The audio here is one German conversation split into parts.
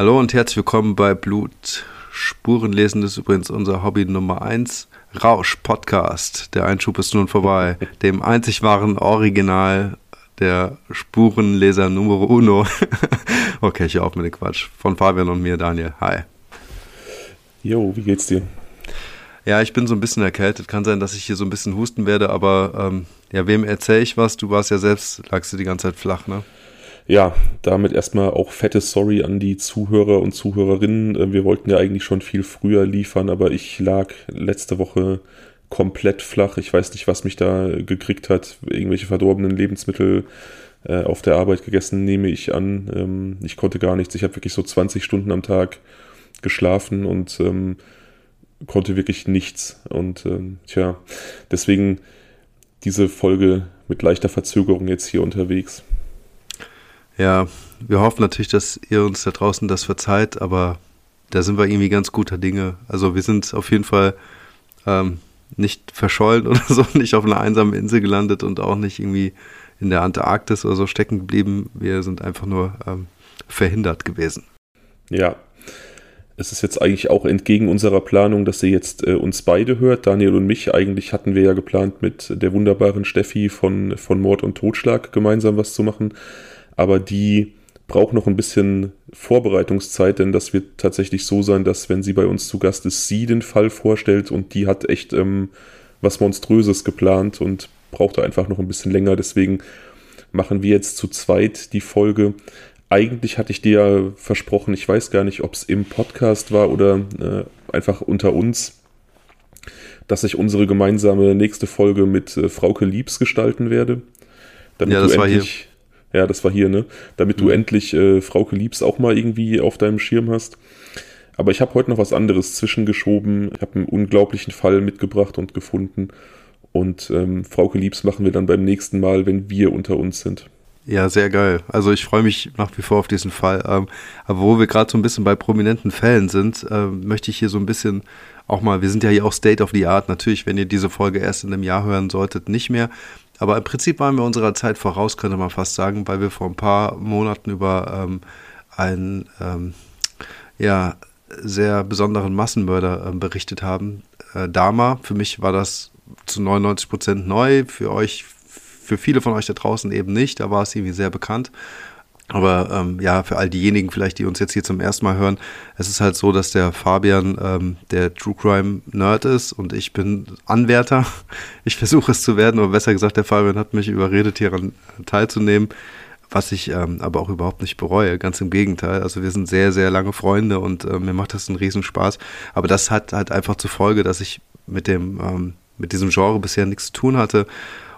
Hallo und herzlich willkommen bei Blut Spurenlesen. Das ist übrigens unser Hobby Nummer 1. Rausch Podcast. Der Einschub ist nun vorbei. Dem einzig wahren Original der Spurenleser Numero Uno. okay, ich höre auf mit dem Quatsch. Von Fabian und mir, Daniel. Hi. Jo, wie geht's dir? Ja, ich bin so ein bisschen erkältet. Kann sein, dass ich hier so ein bisschen husten werde, aber ähm, ja, wem erzähle ich was? Du warst ja selbst, lagst du die ganze Zeit flach, ne? Ja, damit erstmal auch fettes Sorry an die Zuhörer und Zuhörerinnen. Äh, wir wollten ja eigentlich schon viel früher liefern, aber ich lag letzte Woche komplett flach. Ich weiß nicht, was mich da gekriegt hat. Irgendwelche verdorbenen Lebensmittel äh, auf der Arbeit gegessen, nehme ich an. Ähm, ich konnte gar nichts. Ich habe wirklich so 20 Stunden am Tag geschlafen und ähm, konnte wirklich nichts. Und ähm, tja, deswegen diese Folge mit leichter Verzögerung jetzt hier unterwegs. Ja, wir hoffen natürlich, dass ihr uns da draußen das verzeiht, aber da sind wir irgendwie ganz guter Dinge. Also wir sind auf jeden Fall ähm, nicht verschollen oder so, nicht auf einer einsamen Insel gelandet und auch nicht irgendwie in der Antarktis oder so stecken geblieben. Wir sind einfach nur ähm, verhindert gewesen. Ja, es ist jetzt eigentlich auch entgegen unserer Planung, dass ihr jetzt äh, uns beide hört, Daniel und mich. Eigentlich hatten wir ja geplant, mit der wunderbaren Steffi von, von Mord und Totschlag gemeinsam was zu machen aber die braucht noch ein bisschen Vorbereitungszeit, denn das wird tatsächlich so sein, dass wenn sie bei uns zu Gast ist, sie den Fall vorstellt und die hat echt ähm, was Monströses geplant und brauchte einfach noch ein bisschen länger. Deswegen machen wir jetzt zu zweit die Folge. Eigentlich hatte ich dir ja versprochen, ich weiß gar nicht, ob es im Podcast war oder äh, einfach unter uns, dass ich unsere gemeinsame nächste Folge mit äh, Frauke Liebs gestalten werde. Damit ja, das war hier ja, das war hier, ne? Damit mhm. du endlich äh, Frauke Liebs auch mal irgendwie auf deinem Schirm hast. Aber ich habe heute noch was anderes zwischengeschoben. Ich habe einen unglaublichen Fall mitgebracht und gefunden. Und ähm, Frauke Liebs machen wir dann beim nächsten Mal, wenn wir unter uns sind. Ja, sehr geil. Also ich freue mich nach wie vor auf diesen Fall. Ähm, aber wo wir gerade so ein bisschen bei prominenten Fällen sind, äh, möchte ich hier so ein bisschen auch mal, wir sind ja hier auch State of the Art. Natürlich, wenn ihr diese Folge erst in einem Jahr hören solltet, nicht mehr. Aber im Prinzip waren wir unserer Zeit voraus, könnte man fast sagen, weil wir vor ein paar Monaten über ähm, einen ähm, ja, sehr besonderen Massenmörder äh, berichtet haben. Äh, Dama, für mich war das zu 99 Prozent neu, für euch, für viele von euch da draußen eben nicht. Da war es irgendwie sehr bekannt. Aber ähm, ja, für all diejenigen vielleicht, die uns jetzt hier zum ersten Mal hören, es ist halt so, dass der Fabian ähm, der True Crime Nerd ist und ich bin Anwärter. Ich versuche es zu werden, oder besser gesagt, der Fabian hat mich überredet, hieran teilzunehmen, was ich ähm, aber auch überhaupt nicht bereue. Ganz im Gegenteil. Also wir sind sehr, sehr lange Freunde und äh, mir macht das einen Riesenspaß. Aber das hat halt einfach zur Folge, dass ich mit dem, ähm, mit diesem Genre bisher nichts zu tun hatte.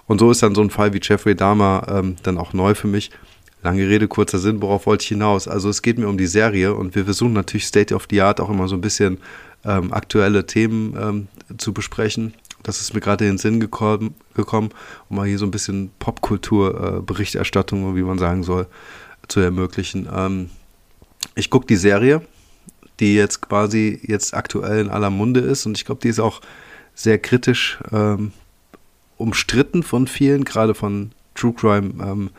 Und so ist dann so ein Fall wie Jeffrey Dahmer ähm, dann auch neu für mich. Lange Rede, kurzer Sinn, worauf wollte ich hinaus? Also es geht mir um die Serie und wir versuchen natürlich State of the Art auch immer so ein bisschen ähm, aktuelle Themen ähm, zu besprechen. Das ist mir gerade in den Sinn gekommen, gekommen um mal hier so ein bisschen Popkultur-Berichterstattung, äh, wie man sagen soll, zu ermöglichen. Ähm, ich gucke die Serie, die jetzt quasi jetzt aktuell in aller Munde ist und ich glaube, die ist auch sehr kritisch ähm, umstritten von vielen, gerade von True Crime ähm,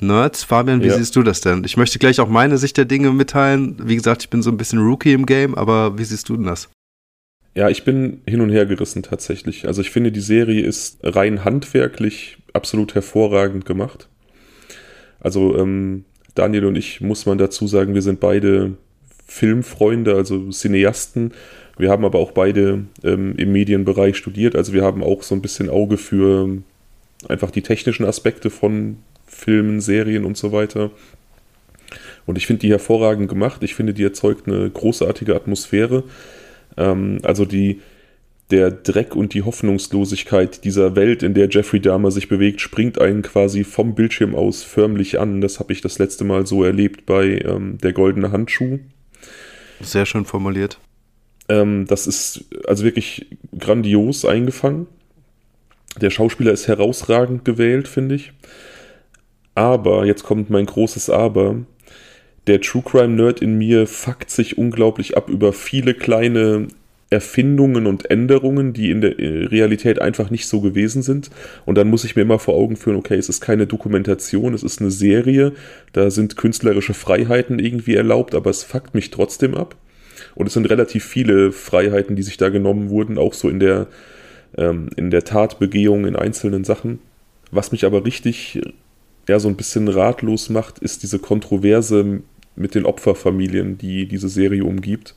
Nerds. Fabian, wie ja. siehst du das denn? Ich möchte gleich auch meine Sicht der Dinge mitteilen. Wie gesagt, ich bin so ein bisschen Rookie im Game, aber wie siehst du denn das? Ja, ich bin hin und her gerissen tatsächlich. Also ich finde, die Serie ist rein handwerklich absolut hervorragend gemacht. Also ähm, Daniel und ich, muss man dazu sagen, wir sind beide Filmfreunde, also Cineasten. Wir haben aber auch beide ähm, im Medienbereich studiert. Also wir haben auch so ein bisschen Auge für einfach die technischen Aspekte von Filmen, Serien und so weiter. Und ich finde die hervorragend gemacht. Ich finde, die erzeugt eine großartige Atmosphäre. Ähm, also die, der Dreck und die Hoffnungslosigkeit dieser Welt, in der Jeffrey Dahmer sich bewegt, springt einen quasi vom Bildschirm aus förmlich an. Das habe ich das letzte Mal so erlebt bei ähm, Der Goldene Handschuh. Sehr schön formuliert. Ähm, das ist also wirklich grandios eingefangen. Der Schauspieler ist herausragend gewählt, finde ich. Aber, jetzt kommt mein großes Aber, der True Crime Nerd in mir fuckt sich unglaublich ab über viele kleine Erfindungen und Änderungen, die in der äh, Realität einfach nicht so gewesen sind. Und dann muss ich mir immer vor Augen führen, okay, es ist keine Dokumentation, es ist eine Serie, da sind künstlerische Freiheiten irgendwie erlaubt, aber es fuckt mich trotzdem ab. Und es sind relativ viele Freiheiten, die sich da genommen wurden, auch so in der, ähm, in der Tatbegehung, in einzelnen Sachen. Was mich aber richtig ja, so ein bisschen ratlos macht, ist diese Kontroverse mit den Opferfamilien, die diese Serie umgibt.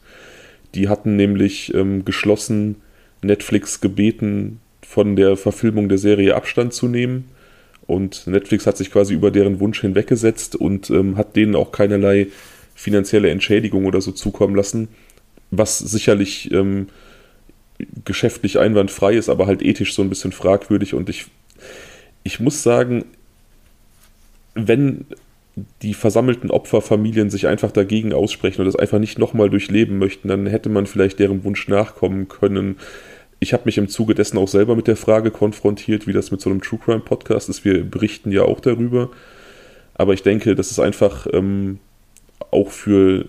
Die hatten nämlich ähm, geschlossen Netflix gebeten, von der Verfilmung der Serie Abstand zu nehmen. Und Netflix hat sich quasi über deren Wunsch hinweggesetzt und ähm, hat denen auch keinerlei finanzielle Entschädigung oder so zukommen lassen, was sicherlich ähm, geschäftlich einwandfrei ist, aber halt ethisch so ein bisschen fragwürdig. Und ich, ich muss sagen, wenn die versammelten Opferfamilien sich einfach dagegen aussprechen und das einfach nicht nochmal durchleben möchten, dann hätte man vielleicht deren Wunsch nachkommen können. Ich habe mich im Zuge dessen auch selber mit der Frage konfrontiert, wie das mit so einem True Crime Podcast ist. Wir berichten ja auch darüber. Aber ich denke, das ist einfach ähm, auch für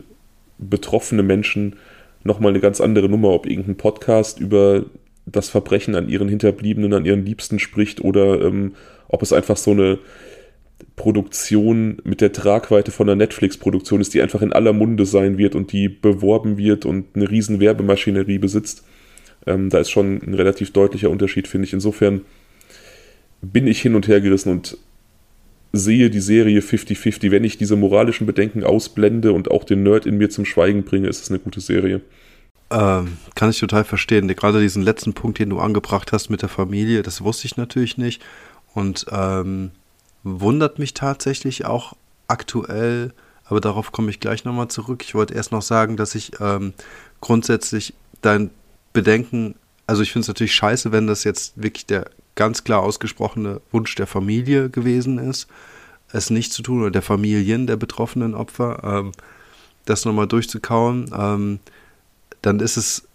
betroffene Menschen nochmal eine ganz andere Nummer, ob irgendein Podcast über das Verbrechen an ihren Hinterbliebenen, an ihren Liebsten spricht oder ähm, ob es einfach so eine Produktion mit der Tragweite von einer Netflix-Produktion ist, die einfach in aller Munde sein wird und die beworben wird und eine riesen Werbemaschinerie besitzt. Ähm, da ist schon ein relativ deutlicher Unterschied, finde ich. Insofern bin ich hin und her gerissen und sehe die Serie 50-50. Wenn ich diese moralischen Bedenken ausblende und auch den Nerd in mir zum Schweigen bringe, ist es eine gute Serie. Ähm, kann ich total verstehen. Gerade diesen letzten Punkt, den du angebracht hast mit der Familie, das wusste ich natürlich nicht. Und ähm, wundert mich tatsächlich auch aktuell, aber darauf komme ich gleich nochmal zurück. Ich wollte erst noch sagen, dass ich ähm, grundsätzlich dein Bedenken, also ich finde es natürlich scheiße, wenn das jetzt wirklich der ganz klar ausgesprochene Wunsch der Familie gewesen ist, es nicht zu tun oder der Familien der betroffenen Opfer, ähm, das nochmal durchzukauen, ähm, dann ist es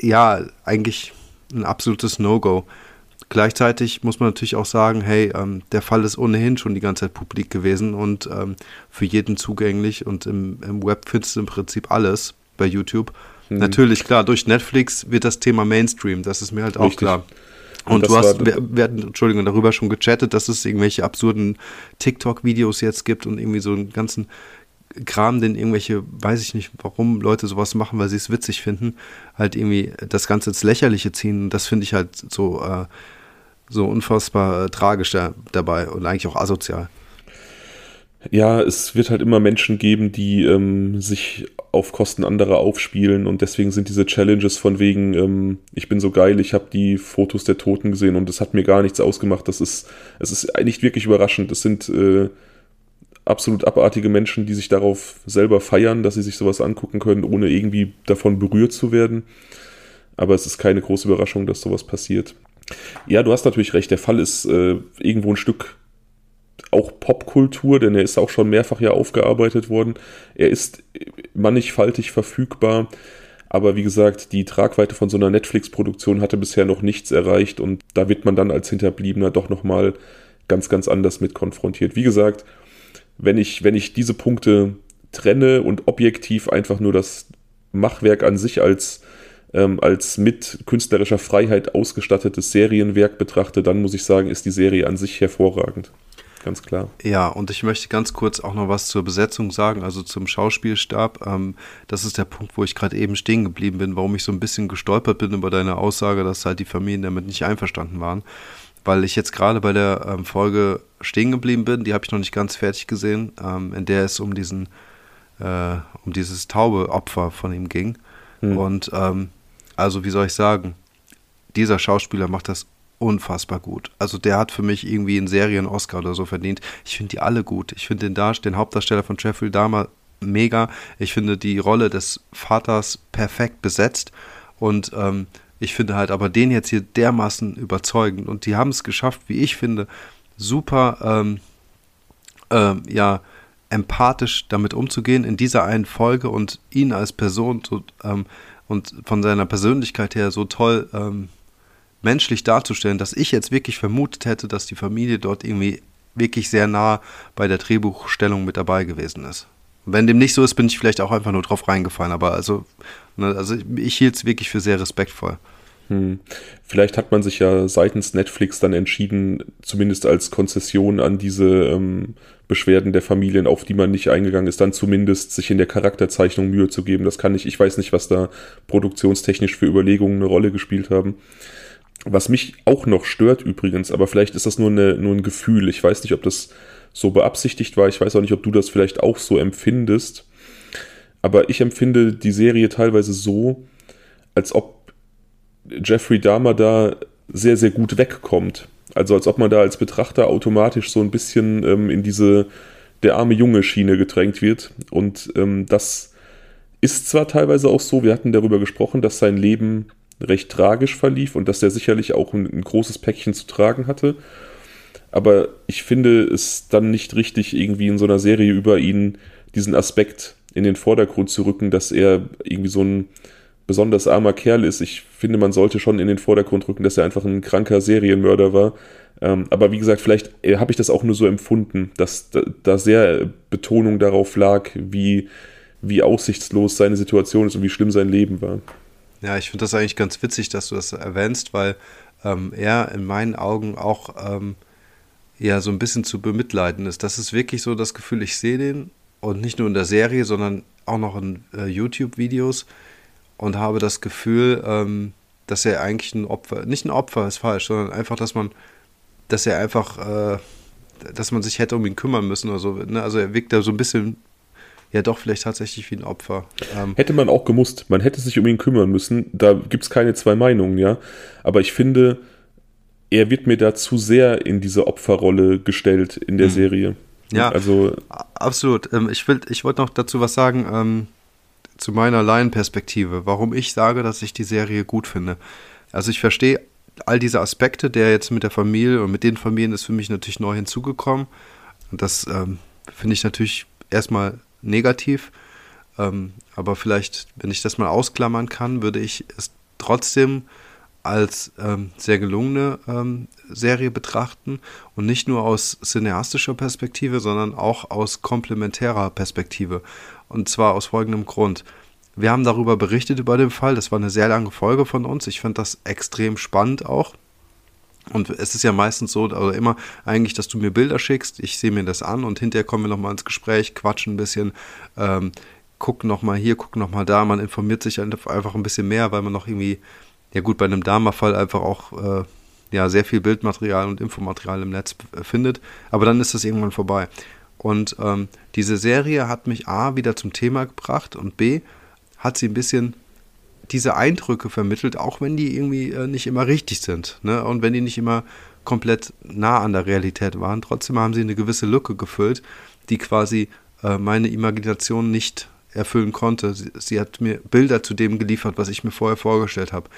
ja eigentlich ein absolutes No-Go. Gleichzeitig muss man natürlich auch sagen, hey, ähm, der Fall ist ohnehin schon die ganze Zeit publik gewesen und ähm, für jeden zugänglich und im, im Web findest du im Prinzip alles bei YouTube. Mhm. Natürlich, klar, durch Netflix wird das Thema Mainstream, das ist mir halt auch Richtig. klar. Und, und du hast, wir, wir hatten, Entschuldigung, darüber schon gechattet, dass es irgendwelche absurden TikTok-Videos jetzt gibt und irgendwie so einen ganzen Kram, den irgendwelche, weiß ich nicht, warum Leute sowas machen, weil sie es witzig finden, halt irgendwie das Ganze ins Lächerliche ziehen. Das finde ich halt so, äh, so unfassbar äh, tragisch da, dabei und eigentlich auch asozial. Ja, es wird halt immer Menschen geben, die ähm, sich auf Kosten anderer aufspielen und deswegen sind diese Challenges von wegen, ähm, ich bin so geil, ich habe die Fotos der Toten gesehen und es hat mir gar nichts ausgemacht. Das ist, es ist nicht wirklich überraschend. Es sind äh, absolut abartige Menschen, die sich darauf selber feiern, dass sie sich sowas angucken können, ohne irgendwie davon berührt zu werden. Aber es ist keine große Überraschung, dass sowas passiert. Ja, du hast natürlich recht, der Fall ist äh, irgendwo ein Stück auch Popkultur, denn er ist auch schon mehrfach ja aufgearbeitet worden. Er ist mannigfaltig verfügbar, aber wie gesagt, die Tragweite von so einer Netflix-Produktion hatte bisher noch nichts erreicht und da wird man dann als Hinterbliebener doch nochmal ganz, ganz anders mit konfrontiert. Wie gesagt, wenn ich, wenn ich diese Punkte trenne und objektiv einfach nur das Machwerk an sich als, ähm, als mit künstlerischer Freiheit ausgestattetes Serienwerk betrachte, dann muss ich sagen, ist die Serie an sich hervorragend. Ganz klar. Ja, und ich möchte ganz kurz auch noch was zur Besetzung sagen, also zum Schauspielstab. Ähm, das ist der Punkt, wo ich gerade eben stehen geblieben bin, warum ich so ein bisschen gestolpert bin über deine Aussage, dass halt die Familien damit nicht einverstanden waren weil ich jetzt gerade bei der ähm, Folge stehen geblieben bin, die habe ich noch nicht ganz fertig gesehen, ähm, in der es um diesen, äh, um dieses taube Opfer von ihm ging. Hm. Und ähm, also wie soll ich sagen, dieser Schauspieler macht das unfassbar gut. Also der hat für mich irgendwie einen Serien-Oscar oder so verdient. Ich finde die alle gut. Ich finde den, den Hauptdarsteller von Jeffrey Dahmer mega. Ich finde die Rolle des Vaters perfekt besetzt. Und ähm, ich finde halt aber den jetzt hier dermaßen überzeugend und die haben es geschafft, wie ich finde, super, ähm, ähm, ja, empathisch damit umzugehen in dieser einen Folge und ihn als Person so, ähm, und von seiner Persönlichkeit her so toll ähm, menschlich darzustellen, dass ich jetzt wirklich vermutet hätte, dass die Familie dort irgendwie wirklich sehr nah bei der Drehbuchstellung mit dabei gewesen ist. wenn dem nicht so ist, bin ich vielleicht auch einfach nur drauf reingefallen. Aber also, ne, also ich hielt es wirklich für sehr respektvoll. Hm. Vielleicht hat man sich ja seitens Netflix dann entschieden, zumindest als Konzession an diese ähm, Beschwerden der Familien, auf die man nicht eingegangen ist, dann zumindest sich in der Charakterzeichnung Mühe zu geben. Das kann ich, ich weiß nicht, was da produktionstechnisch für Überlegungen eine Rolle gespielt haben. Was mich auch noch stört übrigens, aber vielleicht ist das nur, eine, nur ein Gefühl. Ich weiß nicht, ob das so beabsichtigt war. Ich weiß auch nicht, ob du das vielleicht auch so empfindest. Aber ich empfinde die Serie teilweise so, als ob Jeffrey Dahmer da sehr, sehr gut wegkommt. Also als ob man da als Betrachter automatisch so ein bisschen ähm, in diese der arme Junge Schiene gedrängt wird. Und ähm, das ist zwar teilweise auch so, wir hatten darüber gesprochen, dass sein Leben recht tragisch verlief und dass er sicherlich auch ein, ein großes Päckchen zu tragen hatte. Aber ich finde es dann nicht richtig, irgendwie in so einer Serie über ihn diesen Aspekt in den Vordergrund zu rücken, dass er irgendwie so ein besonders armer Kerl ist. Ich finde, man sollte schon in den Vordergrund rücken, dass er einfach ein kranker Serienmörder war. Ähm, aber wie gesagt, vielleicht äh, habe ich das auch nur so empfunden, dass da, da, sehr Betonung darauf lag, wie, wie aussichtslos seine Situation ist und wie schlimm sein Leben war. Ja, ich finde das eigentlich ganz witzig, dass du das erwähnst, weil ähm, er in meinen Augen auch ähm, ja so ein bisschen zu bemitleiden ist. Das ist wirklich so das Gefühl, ich sehe den und nicht nur in der Serie, sondern auch noch in äh, YouTube-Videos und habe das Gefühl, ähm, dass er eigentlich ein Opfer, nicht ein Opfer ist falsch, sondern einfach, dass man, dass er einfach, äh, dass man sich hätte um ihn kümmern müssen oder so. Ne? Also er wirkt da so ein bisschen, ja doch, vielleicht tatsächlich wie ein Opfer. Ähm, hätte man auch gemusst, man hätte sich um ihn kümmern müssen, da gibt es keine zwei Meinungen, ja. Aber ich finde, er wird mir da zu sehr in diese Opferrolle gestellt in der mhm. Serie. Ja, also absolut. Ähm, ich, ich wollte noch dazu was sagen. Ähm, zu meiner Laienperspektive, warum ich sage, dass ich die Serie gut finde. Also ich verstehe all diese Aspekte, der jetzt mit der Familie und mit den Familien ist für mich natürlich neu hinzugekommen. Und das ähm, finde ich natürlich erstmal negativ. Ähm, aber vielleicht, wenn ich das mal ausklammern kann, würde ich es trotzdem als ähm, sehr gelungene ähm, Serie betrachten und nicht nur aus cineastischer Perspektive, sondern auch aus komplementärer Perspektive. Und zwar aus folgendem Grund. Wir haben darüber berichtet über den Fall. Das war eine sehr lange Folge von uns. Ich fand das extrem spannend auch. Und es ist ja meistens so, also immer eigentlich, dass du mir Bilder schickst, ich sehe mir das an und hinterher kommen wir nochmal ins Gespräch, quatschen ein bisschen, ähm, gucken nochmal hier, gucken nochmal da. Man informiert sich einfach ein bisschen mehr, weil man noch irgendwie, ja gut, bei einem Dama-Fall einfach auch äh, ja, sehr viel Bildmaterial und Infomaterial im Netz findet. Aber dann ist das irgendwann vorbei. Und ähm, diese Serie hat mich A wieder zum Thema gebracht und B hat sie ein bisschen diese Eindrücke vermittelt, auch wenn die irgendwie äh, nicht immer richtig sind. Ne? Und wenn die nicht immer komplett nah an der Realität waren. Trotzdem haben sie eine gewisse Lücke gefüllt, die quasi äh, meine Imagination nicht erfüllen konnte. Sie, sie, hat mir Bilder zu dem geliefert, was ich mir vorher vorgestellt habe.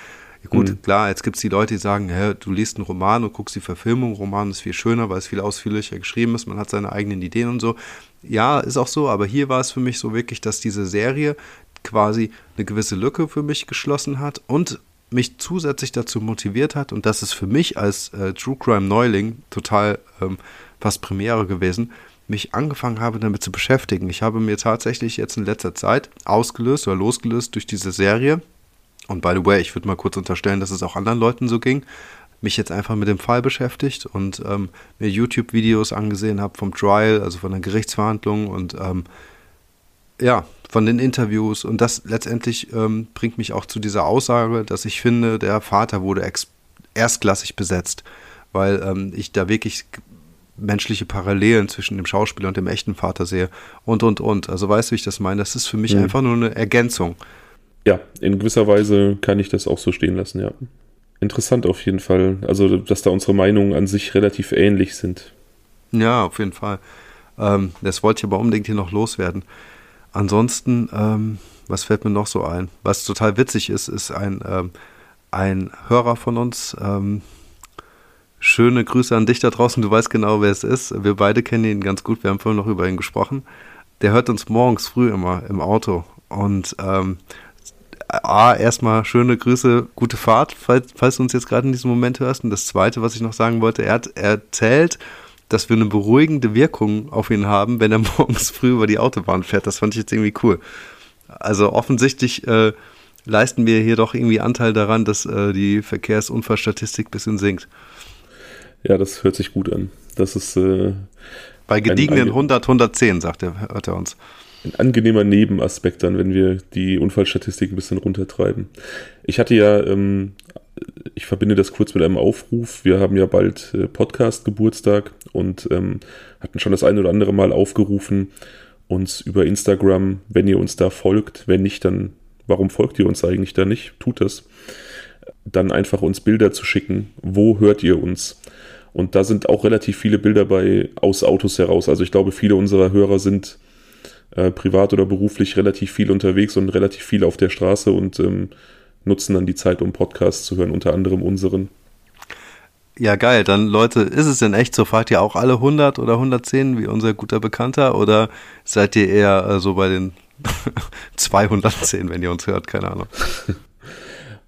Gut, mhm. klar, jetzt gibt es die Leute, die sagen, hä, du liest einen Roman und guckst die Verfilmung, Roman ist viel schöner, weil es viel ausführlicher geschrieben ist, man hat seine eigenen Ideen und so. Ja, ist auch so, aber hier war es für mich so wirklich, dass diese Serie quasi eine gewisse Lücke für mich geschlossen hat und mich zusätzlich dazu motiviert hat, und das ist für mich als äh, True Crime Neuling total ähm, fast Premiere gewesen, mich angefangen habe, damit zu beschäftigen. Ich habe mir tatsächlich jetzt in letzter Zeit ausgelöst oder losgelöst durch diese Serie und by the way, ich würde mal kurz unterstellen, dass es auch anderen Leuten so ging. Mich jetzt einfach mit dem Fall beschäftigt und ähm, mir YouTube-Videos angesehen habe vom Trial, also von der Gerichtsverhandlung und ähm, ja, von den Interviews. Und das letztendlich ähm, bringt mich auch zu dieser Aussage, dass ich finde, der Vater wurde erstklassig besetzt, weil ähm, ich da wirklich menschliche Parallelen zwischen dem Schauspieler und dem echten Vater sehe und und und. Also weißt du, wie ich das meine? Das ist für mich mhm. einfach nur eine Ergänzung. Ja, in gewisser Weise kann ich das auch so stehen lassen, ja. Interessant auf jeden Fall. Also, dass da unsere Meinungen an sich relativ ähnlich sind. Ja, auf jeden Fall. Ähm, das wollte ich aber unbedingt hier noch loswerden. Ansonsten, ähm, was fällt mir noch so ein? Was total witzig ist, ist ein, ähm, ein Hörer von uns. Ähm, schöne Grüße an dich da draußen. Du weißt genau, wer es ist. Wir beide kennen ihn ganz gut. Wir haben vorhin noch über ihn gesprochen. Der hört uns morgens früh immer im Auto. Und ähm, A, erstmal schöne Grüße, gute Fahrt, falls, falls du uns jetzt gerade in diesem Moment hörst. Und das Zweite, was ich noch sagen wollte, er hat erzählt, dass wir eine beruhigende Wirkung auf ihn haben, wenn er morgens früh über die Autobahn fährt. Das fand ich jetzt irgendwie cool. Also offensichtlich äh, leisten wir hier doch irgendwie Anteil daran, dass äh, die Verkehrsunfallstatistik ein bisschen sinkt. Ja, das hört sich gut an. Das ist äh, bei gediegenen ein, ein, 100, 110, sagt er, hört er uns. Ein angenehmer Nebenaspekt dann, wenn wir die Unfallstatistik ein bisschen runtertreiben. Ich hatte ja, ähm, ich verbinde das kurz mit einem Aufruf. Wir haben ja bald äh, Podcast-Geburtstag und ähm, hatten schon das eine oder andere Mal aufgerufen, uns über Instagram, wenn ihr uns da folgt, wenn nicht, dann warum folgt ihr uns eigentlich da nicht? Tut das. Dann einfach uns Bilder zu schicken. Wo hört ihr uns? Und da sind auch relativ viele Bilder bei aus Autos heraus. Also ich glaube, viele unserer Hörer sind äh, privat oder beruflich relativ viel unterwegs und relativ viel auf der Straße und ähm, nutzen dann die Zeit, um Podcasts zu hören, unter anderem unseren. Ja, geil. Dann, Leute, ist es denn echt so? Fahrt ihr auch alle 100 oder 110 wie unser guter Bekannter? Oder seid ihr eher äh, so bei den 210, wenn ihr uns hört? Keine Ahnung.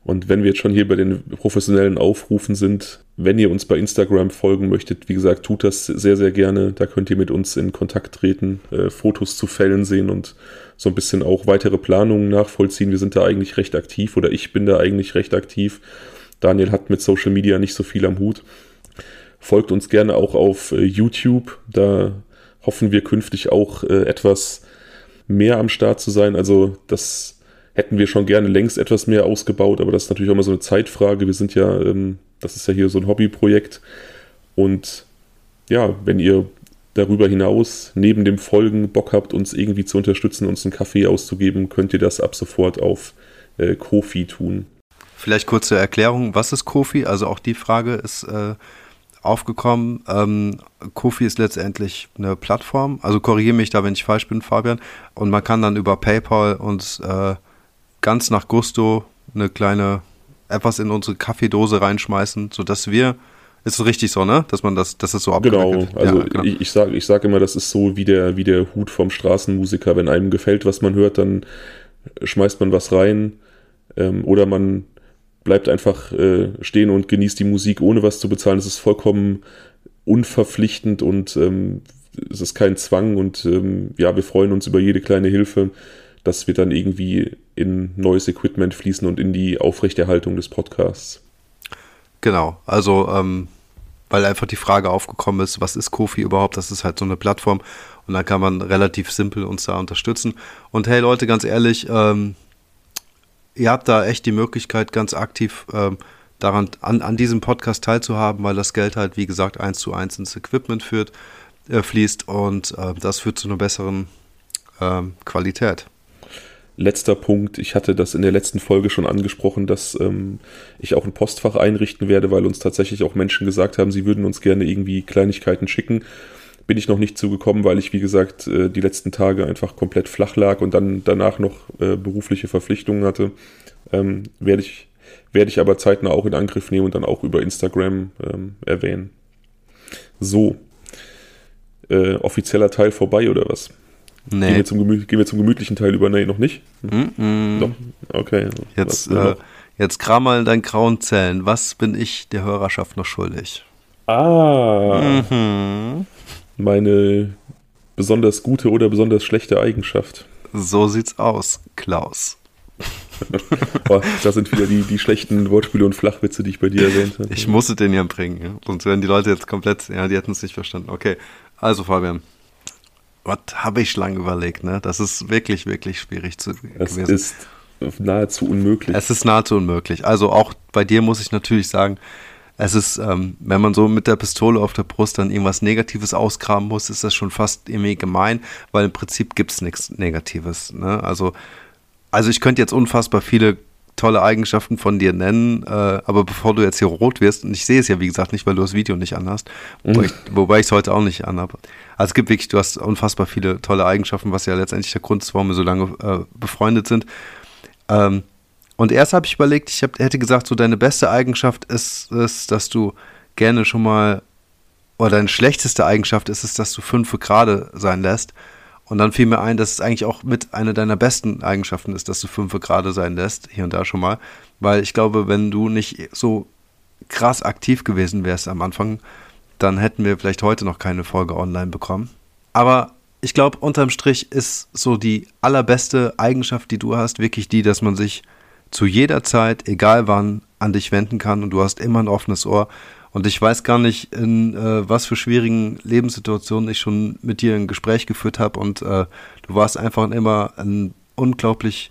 Und wenn wir jetzt schon hier bei den professionellen Aufrufen sind, wenn ihr uns bei Instagram folgen möchtet, wie gesagt, tut das sehr, sehr gerne. Da könnt ihr mit uns in Kontakt treten, äh, Fotos zu Fällen sehen und so ein bisschen auch weitere Planungen nachvollziehen. Wir sind da eigentlich recht aktiv oder ich bin da eigentlich recht aktiv. Daniel hat mit Social Media nicht so viel am Hut. Folgt uns gerne auch auf äh, YouTube. Da hoffen wir künftig auch äh, etwas mehr am Start zu sein. Also das hätten wir schon gerne längst etwas mehr ausgebaut, aber das ist natürlich auch mal so eine Zeitfrage. Wir sind ja, ähm, das ist ja hier so ein Hobbyprojekt. Und ja, wenn ihr darüber hinaus neben dem Folgen Bock habt, uns irgendwie zu unterstützen, uns einen Kaffee auszugeben, könnt ihr das ab sofort auf äh, Kofi tun. Vielleicht kurze Erklärung, was ist Kofi? Also auch die Frage ist äh, aufgekommen. Ähm, Kofi ist letztendlich eine Plattform. Also korrigiere mich da, wenn ich falsch bin, Fabian. Und man kann dann über PayPal uns äh, ganz nach Gusto eine kleine etwas in unsere Kaffeedose reinschmeißen, sodass wir ist richtig so, ne? Dass man das, dass es so abgewickelt Genau, also ja, genau. ich, ich sage ich sag immer, das ist so wie der, wie der Hut vom Straßenmusiker. Wenn einem gefällt, was man hört, dann schmeißt man was rein ähm, oder man bleibt einfach äh, stehen und genießt die Musik, ohne was zu bezahlen. Es ist vollkommen unverpflichtend und ähm, es ist kein Zwang und ähm, ja, wir freuen uns über jede kleine Hilfe dass wir dann irgendwie in neues Equipment fließen und in die Aufrechterhaltung des Podcasts. Genau, also ähm, weil einfach die Frage aufgekommen ist, was ist Kofi überhaupt? Das ist halt so eine Plattform und dann kann man relativ simpel uns da unterstützen. Und hey Leute, ganz ehrlich, ähm, ihr habt da echt die Möglichkeit, ganz aktiv ähm, daran an, an diesem Podcast teilzuhaben, weil das Geld halt, wie gesagt, eins zu eins ins Equipment führt, äh, fließt und äh, das führt zu einer besseren ähm, Qualität letzter Punkt, ich hatte das in der letzten Folge schon angesprochen, dass ähm, ich auch ein Postfach einrichten werde, weil uns tatsächlich auch Menschen gesagt haben, sie würden uns gerne irgendwie Kleinigkeiten schicken. Bin ich noch nicht zugekommen, weil ich, wie gesagt, äh, die letzten Tage einfach komplett flach lag und dann danach noch äh, berufliche Verpflichtungen hatte. Ähm, werde ich, werde ich aber zeitnah auch in Angriff nehmen und dann auch über Instagram ähm, erwähnen. So. Äh, offizieller Teil vorbei oder was? Nee. Gehen wir, zum gehen wir zum gemütlichen Teil über? Nee, noch nicht? Mm -mm. Doch. Okay. Jetzt, äh, jetzt kram mal in deinen grauen Zellen. Was bin ich der Hörerschaft noch schuldig? Ah. Mhm. Meine besonders gute oder besonders schlechte Eigenschaft. So sieht's aus, Klaus. oh, das sind wieder die, die schlechten Wortspiele und Flachwitze, die ich bei dir erwähnt habe. Ich musste den ja bringen, ja? sonst wären die Leute jetzt komplett, ja, die hätten es nicht verstanden. Okay, also Fabian, was habe ich lang überlegt, ne? Das ist wirklich, wirklich schwierig zu es gewesen. Es ist nahezu unmöglich. Es ist nahezu unmöglich. Also auch bei dir muss ich natürlich sagen, es ist, ähm, wenn man so mit der Pistole auf der Brust dann irgendwas Negatives ausgraben muss, ist das schon fast irgendwie gemein, weil im Prinzip gibt es nichts Negatives. Ne? Also, also ich könnte jetzt unfassbar viele tolle Eigenschaften von dir nennen, äh, aber bevor du jetzt hier rot wirst, und ich sehe es ja wie gesagt nicht, weil du das Video nicht anhast, mhm. wobei ich es heute auch nicht anhabe. Also es gibt wirklich, du hast unfassbar viele tolle Eigenschaften, was ja letztendlich der Grund ist, warum wir so lange äh, befreundet sind. Ähm, und erst habe ich überlegt, ich hab, hätte gesagt, so deine beste Eigenschaft ist es, dass du gerne schon mal, oder deine schlechteste Eigenschaft ist es, dass du fünf gerade sein lässt. Und dann fiel mir ein, dass es eigentlich auch mit einer deiner besten Eigenschaften ist, dass du fünf gerade sein lässt, hier und da schon mal. Weil ich glaube, wenn du nicht so krass aktiv gewesen wärst am Anfang, dann hätten wir vielleicht heute noch keine Folge online bekommen. Aber ich glaube, unterm Strich ist so die allerbeste Eigenschaft, die du hast, wirklich die, dass man sich zu jeder Zeit, egal wann, an dich wenden kann und du hast immer ein offenes Ohr. Und ich weiß gar nicht, in äh, was für schwierigen Lebenssituationen ich schon mit dir ein Gespräch geführt habe und äh, du warst einfach immer ein unglaublich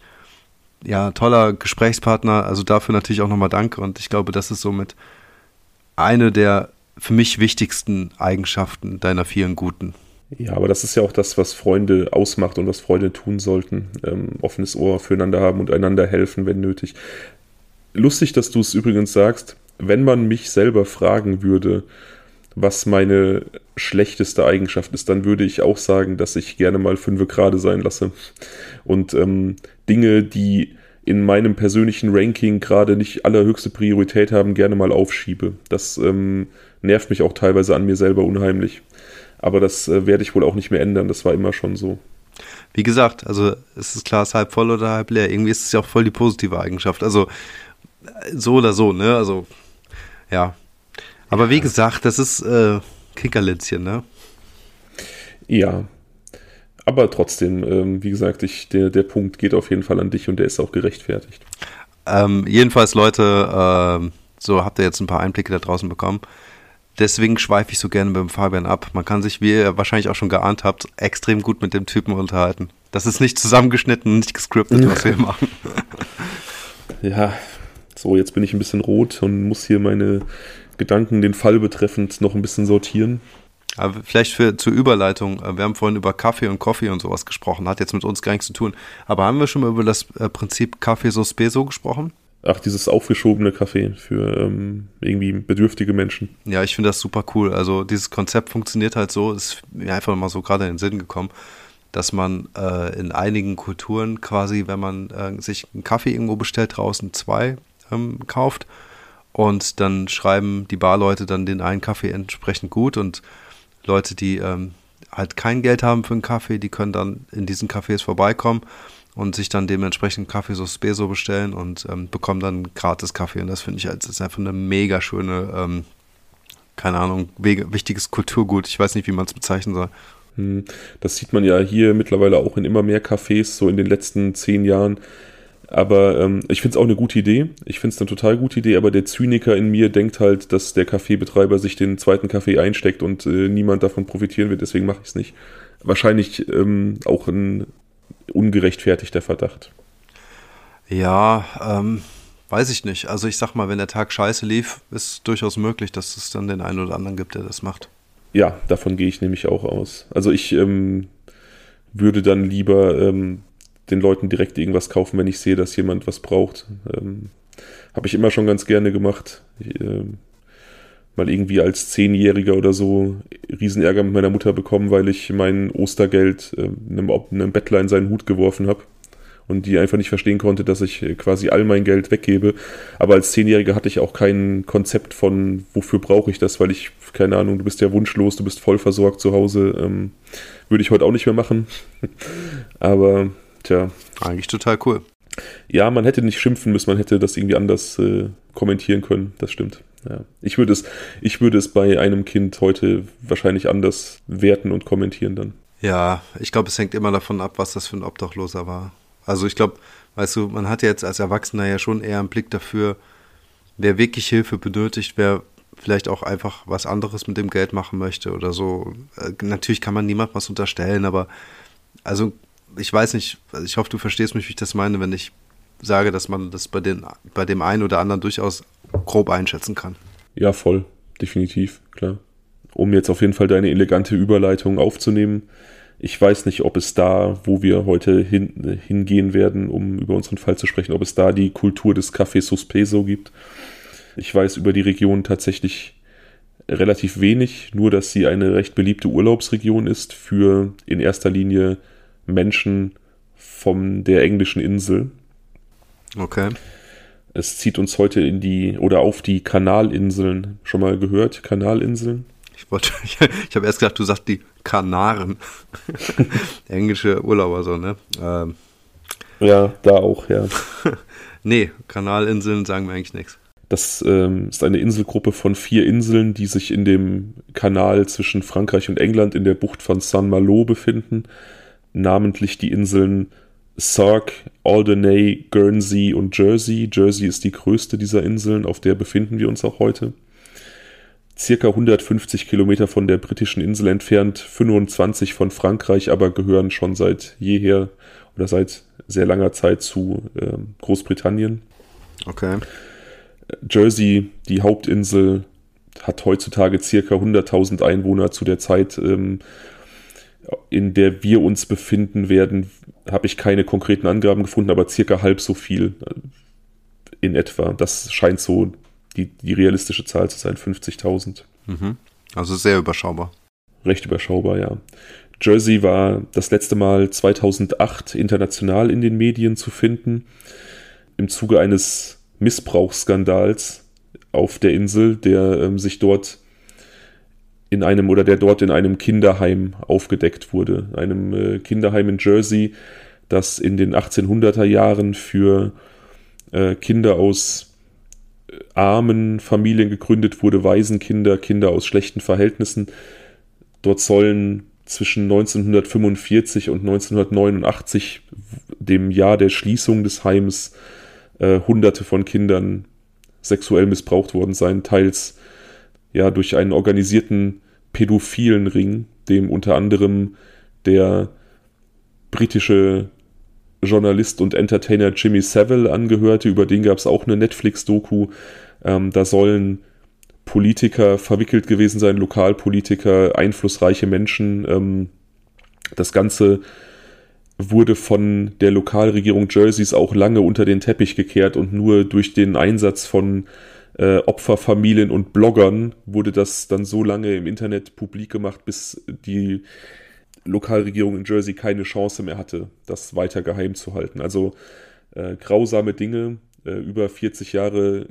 ja, toller Gesprächspartner. Also dafür natürlich auch nochmal Danke und ich glaube, das ist somit eine der für mich wichtigsten Eigenschaften deiner vielen guten. Ja, aber das ist ja auch das, was Freunde ausmacht und was Freunde tun sollten. Ähm, offenes Ohr füreinander haben und einander helfen, wenn nötig. Lustig, dass du es übrigens sagst, wenn man mich selber fragen würde, was meine schlechteste Eigenschaft ist, dann würde ich auch sagen, dass ich gerne mal fünf gerade sein lasse. Und ähm, Dinge, die in meinem persönlichen Ranking gerade nicht allerhöchste Priorität haben, gerne mal aufschiebe. Das ähm, nervt mich auch teilweise an mir selber unheimlich. Aber das äh, werde ich wohl auch nicht mehr ändern. Das war immer schon so. Wie gesagt, also ist das Glas halb voll oder halb leer. Irgendwie ist es ja auch voll die positive Eigenschaft. Also so oder so, ne? Also ja. Aber wie gesagt, das ist äh, Kickerlitzchen, ne? Ja. Aber trotzdem, ähm, wie gesagt, ich, der, der Punkt geht auf jeden Fall an dich und der ist auch gerechtfertigt. Ähm, jedenfalls, Leute, äh, so habt ihr jetzt ein paar Einblicke da draußen bekommen. Deswegen schweife ich so gerne beim Fabian ab. Man kann sich, wie ihr wahrscheinlich auch schon geahnt habt, extrem gut mit dem Typen unterhalten. Das ist nicht zusammengeschnitten, nicht gescriptet, was wir machen. Ja, so, jetzt bin ich ein bisschen rot und muss hier meine Gedanken den Fall betreffend noch ein bisschen sortieren. Aber vielleicht für, zur Überleitung, äh, wir haben vorhin über Kaffee und Coffee und sowas gesprochen, hat jetzt mit uns gar nichts zu tun. Aber haben wir schon mal über das äh, Prinzip Kaffee Sospeso gesprochen? Ach, dieses aufgeschobene Kaffee für ähm, irgendwie bedürftige Menschen. Ja, ich finde das super cool. Also dieses Konzept funktioniert halt so, ist mir einfach mal so gerade in den Sinn gekommen, dass man äh, in einigen Kulturen quasi, wenn man äh, sich einen Kaffee irgendwo bestellt, draußen zwei ähm, kauft und dann schreiben die Barleute dann den einen Kaffee entsprechend gut und Leute, die ähm, halt kein Geld haben für einen Kaffee, die können dann in diesen Cafés vorbeikommen und sich dann dementsprechend Kaffee so Speso bestellen und ähm, bekommen dann gratis Kaffee. Und das finde ich als ist einfach eine mega schöne, ähm, keine Ahnung, wichtiges Kulturgut. Ich weiß nicht, wie man es bezeichnen soll. Hm, das sieht man ja hier mittlerweile auch in immer mehr Cafés, so in den letzten zehn Jahren. Aber ähm, ich finde es auch eine gute Idee. Ich finde es eine total gute Idee, aber der Zyniker in mir denkt halt, dass der Kaffeebetreiber sich den zweiten Kaffee einsteckt und äh, niemand davon profitieren wird, deswegen mache ich es nicht. Wahrscheinlich ähm, auch ein ungerechtfertigter Verdacht. Ja, ähm, weiß ich nicht. Also ich sag mal, wenn der Tag scheiße lief, ist durchaus möglich, dass es dann den einen oder anderen gibt, der das macht. Ja, davon gehe ich nämlich auch aus. Also ich ähm, würde dann lieber ähm, den Leuten direkt irgendwas kaufen, wenn ich sehe, dass jemand was braucht. Ähm, Habe ich immer schon ganz gerne gemacht. Ich, äh, mal irgendwie als Zehnjähriger oder so Riesenärger mit meiner Mutter bekommen, weil ich mein Ostergeld äh, einem, einem Bettler in seinen Hut geworfen habe und die einfach nicht verstehen konnte, dass ich äh, quasi all mein Geld weggebe. Aber als Zehnjähriger hatte ich auch kein Konzept von, wofür brauche ich das, weil ich, keine Ahnung, du bist ja wunschlos, du bist voll versorgt zu Hause. Ähm, würde ich heute auch nicht mehr machen. Aber, tja. Eigentlich total cool. Ja, man hätte nicht schimpfen müssen, man hätte das irgendwie anders äh, kommentieren können, das stimmt. Ja. Ich würde es, ich würde es bei einem Kind heute wahrscheinlich anders werten und kommentieren dann. Ja, ich glaube, es hängt immer davon ab, was das für ein Obdachloser war. Also ich glaube, weißt du, man hat jetzt als Erwachsener ja schon eher einen Blick dafür, wer wirklich Hilfe benötigt, wer vielleicht auch einfach was anderes mit dem Geld machen möchte oder so. Äh, natürlich kann man niemand was unterstellen, aber also ich weiß nicht, also ich hoffe, du verstehst mich, wie ich das meine, wenn ich sage, dass man das bei, den, bei dem einen oder anderen durchaus grob einschätzen kann. Ja, voll, definitiv, klar. Um jetzt auf jeden Fall deine elegante Überleitung aufzunehmen, ich weiß nicht, ob es da, wo wir heute hin, hingehen werden, um über unseren Fall zu sprechen, ob es da die Kultur des Café Suspeso gibt. Ich weiß über die Region tatsächlich relativ wenig, nur dass sie eine recht beliebte Urlaubsregion ist für in erster Linie Menschen von der englischen Insel. Okay. Es zieht uns heute in die oder auf die Kanalinseln. Schon mal gehört? Kanalinseln? Ich wollte, ich, ich habe erst gedacht, du sagst die Kanaren. Englische Urlauber so, ne? Ähm. Ja, da auch, ja. nee, Kanalinseln sagen mir eigentlich nichts. Das ähm, ist eine Inselgruppe von vier Inseln, die sich in dem Kanal zwischen Frankreich und England in der Bucht von Saint-Malo befinden. Namentlich die Inseln Sark, Alderney, Guernsey und Jersey. Jersey ist die größte dieser Inseln, auf der befinden wir uns auch heute. Circa 150 Kilometer von der britischen Insel entfernt, 25 von Frankreich, aber gehören schon seit jeher oder seit sehr langer Zeit zu äh, Großbritannien. Okay. Jersey, die Hauptinsel, hat heutzutage circa 100.000 Einwohner. Zu der Zeit, ähm, in der wir uns befinden werden, habe ich keine konkreten Angaben gefunden, aber circa halb so viel äh, in etwa. Das scheint so die, die realistische Zahl zu sein, 50.000. Mhm. Also sehr überschaubar. Recht überschaubar, ja. Jersey war das letzte Mal 2008 international in den Medien zu finden. Im Zuge eines Missbrauchsskandals auf der Insel, der ähm, sich dort in einem oder der dort in einem Kinderheim aufgedeckt wurde. Einem äh, Kinderheim in Jersey, das in den 1800er Jahren für äh, Kinder aus äh, armen Familien gegründet wurde, Waisenkinder, Kinder aus schlechten Verhältnissen. Dort sollen zwischen 1945 und 1989, dem Jahr der Schließung des Heims, äh, Hunderte von Kindern sexuell missbraucht worden sein, teils ja durch einen organisierten pädophilen Ring, dem unter anderem der britische Journalist und Entertainer Jimmy Savile angehörte. Über den gab es auch eine Netflix-Doku. Ähm, da sollen Politiker verwickelt gewesen sein, Lokalpolitiker, einflussreiche Menschen. Ähm, das Ganze wurde von der Lokalregierung Jerseys auch lange unter den Teppich gekehrt und nur durch den Einsatz von äh, Opferfamilien und Bloggern wurde das dann so lange im Internet publik gemacht, bis die Lokalregierung in Jersey keine Chance mehr hatte, das weiter geheim zu halten. Also äh, grausame Dinge, äh, über 40 Jahre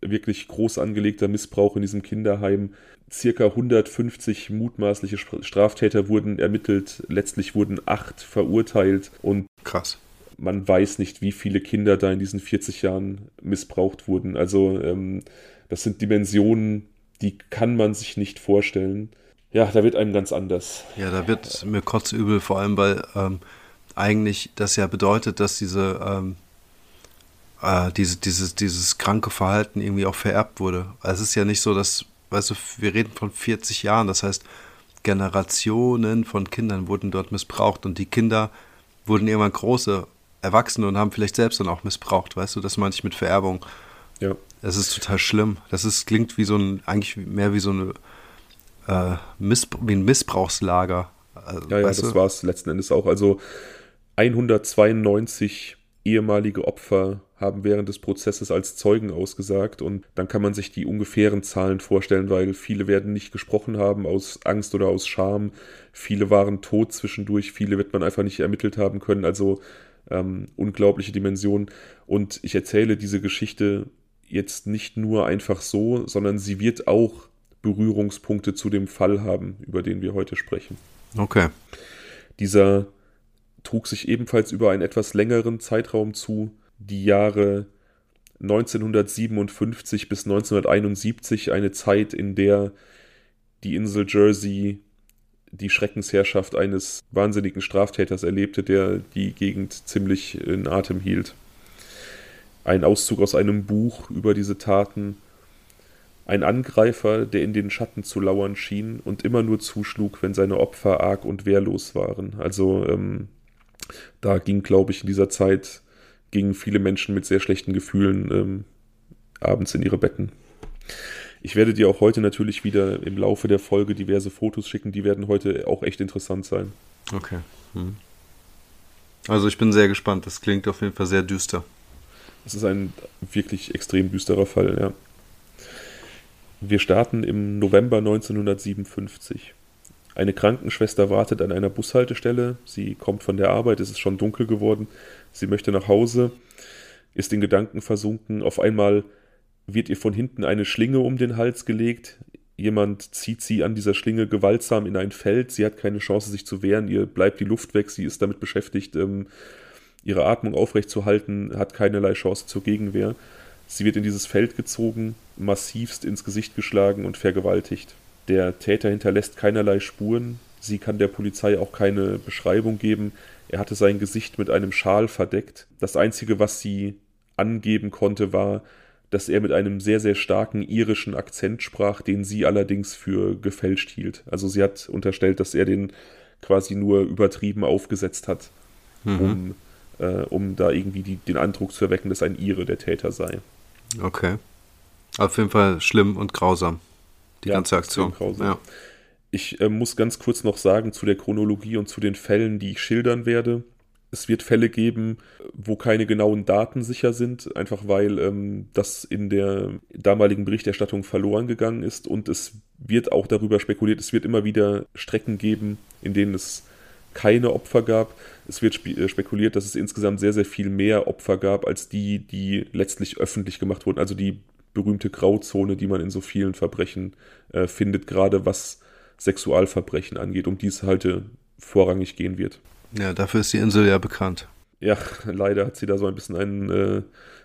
wirklich groß angelegter Missbrauch in diesem Kinderheim. Circa 150 mutmaßliche Straftäter wurden ermittelt. Letztlich wurden acht verurteilt und krass. Man weiß nicht, wie viele Kinder da in diesen 40 Jahren missbraucht wurden. Also ähm, das sind Dimensionen, die kann man sich nicht vorstellen. Ja, da wird einem ganz anders. Ja, da wird mir kotzübel, vor allem weil ähm, eigentlich das ja bedeutet, dass diese ähm, äh, diese, dieses, dieses kranke Verhalten irgendwie auch vererbt wurde. Also es ist ja nicht so, dass, weißt du, wir reden von 40 Jahren, das heißt, Generationen von Kindern wurden dort missbraucht und die Kinder wurden irgendwann große Erwachsene und haben vielleicht selbst dann auch missbraucht, weißt du, das meine ich mit Vererbung. Ja. Das ist total schlimm. Das ist, klingt wie so ein, eigentlich mehr wie so eine, äh, Missb wie ein Missbrauchslager. Also, ja, ja, das war es letzten Endes auch. Also 192 ehemalige Opfer haben während des Prozesses als Zeugen ausgesagt und dann kann man sich die ungefähren Zahlen vorstellen, weil viele werden nicht gesprochen haben aus Angst oder aus Scham, viele waren tot zwischendurch, viele wird man einfach nicht ermittelt haben können, also ähm, unglaubliche Dimensionen und ich erzähle diese Geschichte jetzt nicht nur einfach so, sondern sie wird auch Berührungspunkte zu dem Fall haben, über den wir heute sprechen. Okay. Dieser trug sich ebenfalls über einen etwas längeren Zeitraum zu, die Jahre 1957 bis 1971 eine Zeit, in der die Insel Jersey die Schreckensherrschaft eines wahnsinnigen Straftäters erlebte, der die Gegend ziemlich in Atem hielt. Ein Auszug aus einem Buch über diese Taten. Ein Angreifer, der in den Schatten zu lauern schien und immer nur zuschlug, wenn seine Opfer arg und wehrlos waren. Also ähm, da ging, glaube ich, in dieser Zeit gingen viele Menschen mit sehr schlechten Gefühlen ähm, abends in ihre Betten. Ich werde dir auch heute natürlich wieder im Laufe der Folge diverse Fotos schicken, die werden heute auch echt interessant sein. Okay. Hm. Also ich bin sehr gespannt, das klingt auf jeden Fall sehr düster. Es ist ein wirklich extrem düsterer Fall, ja. Wir starten im November 1957. Eine Krankenschwester wartet an einer Bushaltestelle. Sie kommt von der Arbeit, es ist schon dunkel geworden. Sie möchte nach Hause, ist in Gedanken versunken. Auf einmal wird ihr von hinten eine Schlinge um den Hals gelegt. Jemand zieht sie an dieser Schlinge gewaltsam in ein Feld. Sie hat keine Chance, sich zu wehren. Ihr bleibt die Luft weg. Sie ist damit beschäftigt, ähm, ihre Atmung aufrechtzuerhalten, hat keinerlei Chance zur Gegenwehr. Sie wird in dieses Feld gezogen, massivst ins Gesicht geschlagen und vergewaltigt. Der Täter hinterlässt keinerlei Spuren, sie kann der Polizei auch keine Beschreibung geben. Er hatte sein Gesicht mit einem Schal verdeckt. Das Einzige, was sie angeben konnte, war, dass er mit einem sehr, sehr starken irischen Akzent sprach, den sie allerdings für gefälscht hielt. Also sie hat unterstellt, dass er den quasi nur übertrieben aufgesetzt hat, mhm. um, äh, um da irgendwie die, den Eindruck zu erwecken, dass ein Ire der Täter sei. Okay. Auf jeden Fall schlimm und grausam, die ja, ganze Aktion. Grausam. Ja. Ich äh, muss ganz kurz noch sagen zu der Chronologie und zu den Fällen, die ich schildern werde. Es wird Fälle geben, wo keine genauen Daten sicher sind, einfach weil ähm, das in der damaligen Berichterstattung verloren gegangen ist und es wird auch darüber spekuliert, es wird immer wieder Strecken geben, in denen es keine Opfer gab. Es wird äh, spekuliert, dass es insgesamt sehr, sehr viel mehr Opfer gab als die, die letztlich öffentlich gemacht wurden. Also die berühmte Grauzone, die man in so vielen Verbrechen äh, findet, gerade was Sexualverbrechen angeht, um die es halt äh, vorrangig gehen wird. Ja, dafür ist die Insel ja bekannt. Ja, leider hat sie da so ein bisschen einen äh,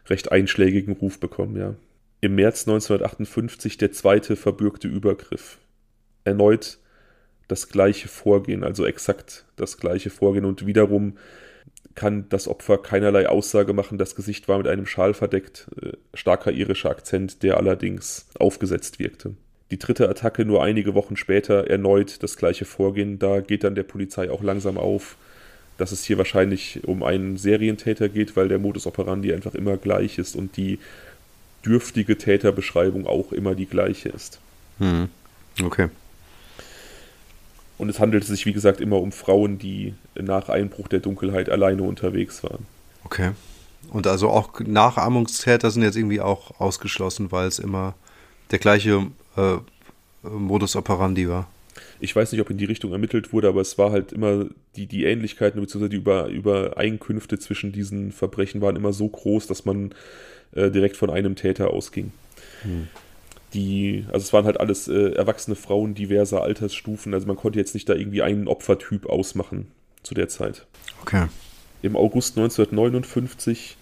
recht einschlägigen Ruf bekommen, ja. Im März 1958 der zweite verbürgte Übergriff. Erneut das gleiche Vorgehen, also exakt das gleiche Vorgehen und wiederum kann das Opfer keinerlei Aussage machen. Das Gesicht war mit einem Schal verdeckt, äh, starker irischer Akzent, der allerdings aufgesetzt wirkte. Die dritte Attacke nur einige Wochen später erneut das gleiche Vorgehen. Da geht dann der Polizei auch langsam auf, dass es hier wahrscheinlich um einen Serientäter geht, weil der Modus operandi einfach immer gleich ist und die dürftige Täterbeschreibung auch immer die gleiche ist. Hm. Okay. Und es handelt sich, wie gesagt, immer um Frauen, die nach Einbruch der Dunkelheit alleine unterwegs waren. Okay. Und also auch Nachahmungstäter sind jetzt irgendwie auch ausgeschlossen, weil es immer der gleiche äh, Modus operandi war. Ich weiß nicht, ob in die Richtung ermittelt wurde, aber es war halt immer, die, die Ähnlichkeiten bzw. die Über, Übereinkünfte zwischen diesen Verbrechen waren immer so groß, dass man äh, direkt von einem Täter ausging. Hm. Die, also es waren halt alles äh, erwachsene Frauen diverser Altersstufen, also man konnte jetzt nicht da irgendwie einen Opfertyp ausmachen zu der Zeit. Okay. Im August 1959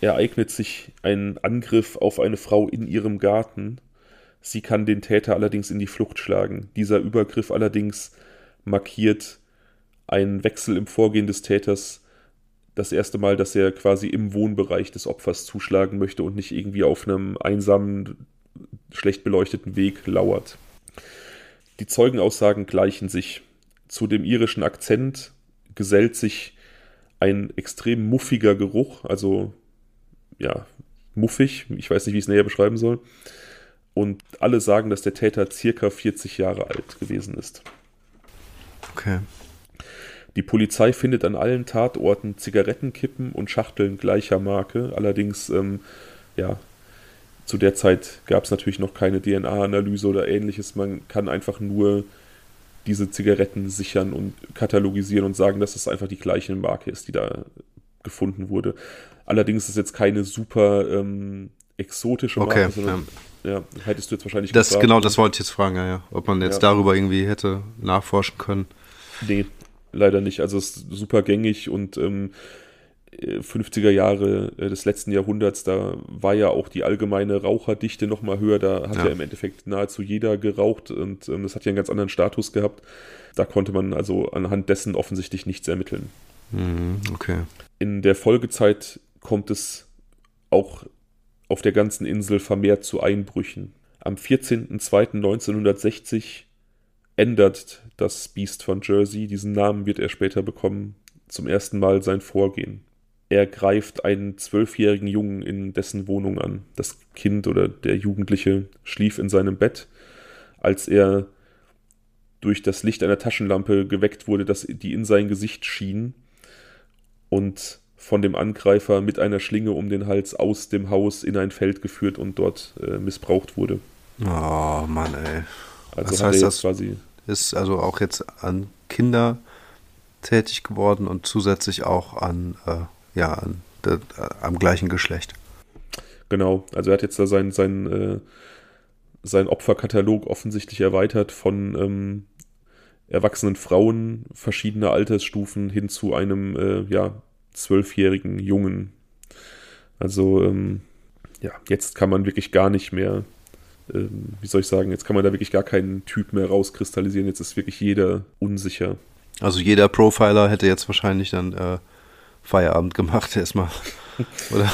ereignet sich ein Angriff auf eine Frau in ihrem Garten Sie kann den Täter allerdings in die Flucht schlagen. Dieser Übergriff allerdings markiert einen Wechsel im Vorgehen des Täters. Das erste Mal, dass er quasi im Wohnbereich des Opfers zuschlagen möchte und nicht irgendwie auf einem einsamen, schlecht beleuchteten Weg lauert. Die Zeugenaussagen gleichen sich. Zu dem irischen Akzent gesellt sich ein extrem muffiger Geruch, also ja, muffig, ich weiß nicht, wie ich es näher beschreiben soll. Und alle sagen, dass der Täter circa 40 Jahre alt gewesen ist. Okay. Die Polizei findet an allen Tatorten Zigarettenkippen und Schachteln gleicher Marke. Allerdings, ähm, ja, zu der Zeit gab es natürlich noch keine DNA-Analyse oder ähnliches. Man kann einfach nur diese Zigaretten sichern und katalogisieren und sagen, dass es einfach die gleiche Marke ist, die da gefunden wurde. Allerdings ist jetzt keine super ähm, exotische Marke, okay, sondern ja. ja. hättest du jetzt wahrscheinlich das, gefragt. Genau, das wollte ich jetzt fragen, ja, ja. Ob man jetzt ja. darüber irgendwie hätte nachforschen können. Nee, leider nicht. Also es ist super gängig und ähm, 50er Jahre äh, des letzten Jahrhunderts, da war ja auch die allgemeine Raucherdichte noch mal höher. Da hat ja, ja im Endeffekt nahezu jeder geraucht und ähm, das hat ja einen ganz anderen Status gehabt. Da konnte man also anhand dessen offensichtlich nichts ermitteln. Mhm, okay. In der Folgezeit kommt es auch auf der ganzen Insel vermehrt zu Einbrüchen. Am 14.02.1960 ändert das Biest von Jersey, diesen Namen wird er später bekommen, zum ersten Mal sein Vorgehen. Er greift einen zwölfjährigen Jungen in dessen Wohnung an. Das Kind oder der Jugendliche schlief in seinem Bett, als er durch das Licht einer Taschenlampe geweckt wurde, die in sein Gesicht schien und von dem Angreifer mit einer Schlinge um den Hals aus dem Haus in ein Feld geführt und dort äh, missbraucht wurde. Oh Mann, ey. Also Was heißt das quasi ist also auch jetzt an Kinder tätig geworden und zusätzlich auch an äh, ja an äh, am gleichen Geschlecht. Genau, also er hat jetzt da sein sein äh, sein Opferkatalog offensichtlich erweitert von ähm, erwachsenen Frauen verschiedener Altersstufen hin zu einem äh, ja zwölfjährigen Jungen. Also ähm, ja, jetzt kann man wirklich gar nicht mehr, ähm, wie soll ich sagen, jetzt kann man da wirklich gar keinen Typ mehr rauskristallisieren. Jetzt ist wirklich jeder unsicher. Also jeder Profiler hätte jetzt wahrscheinlich dann äh, Feierabend gemacht erstmal. Oder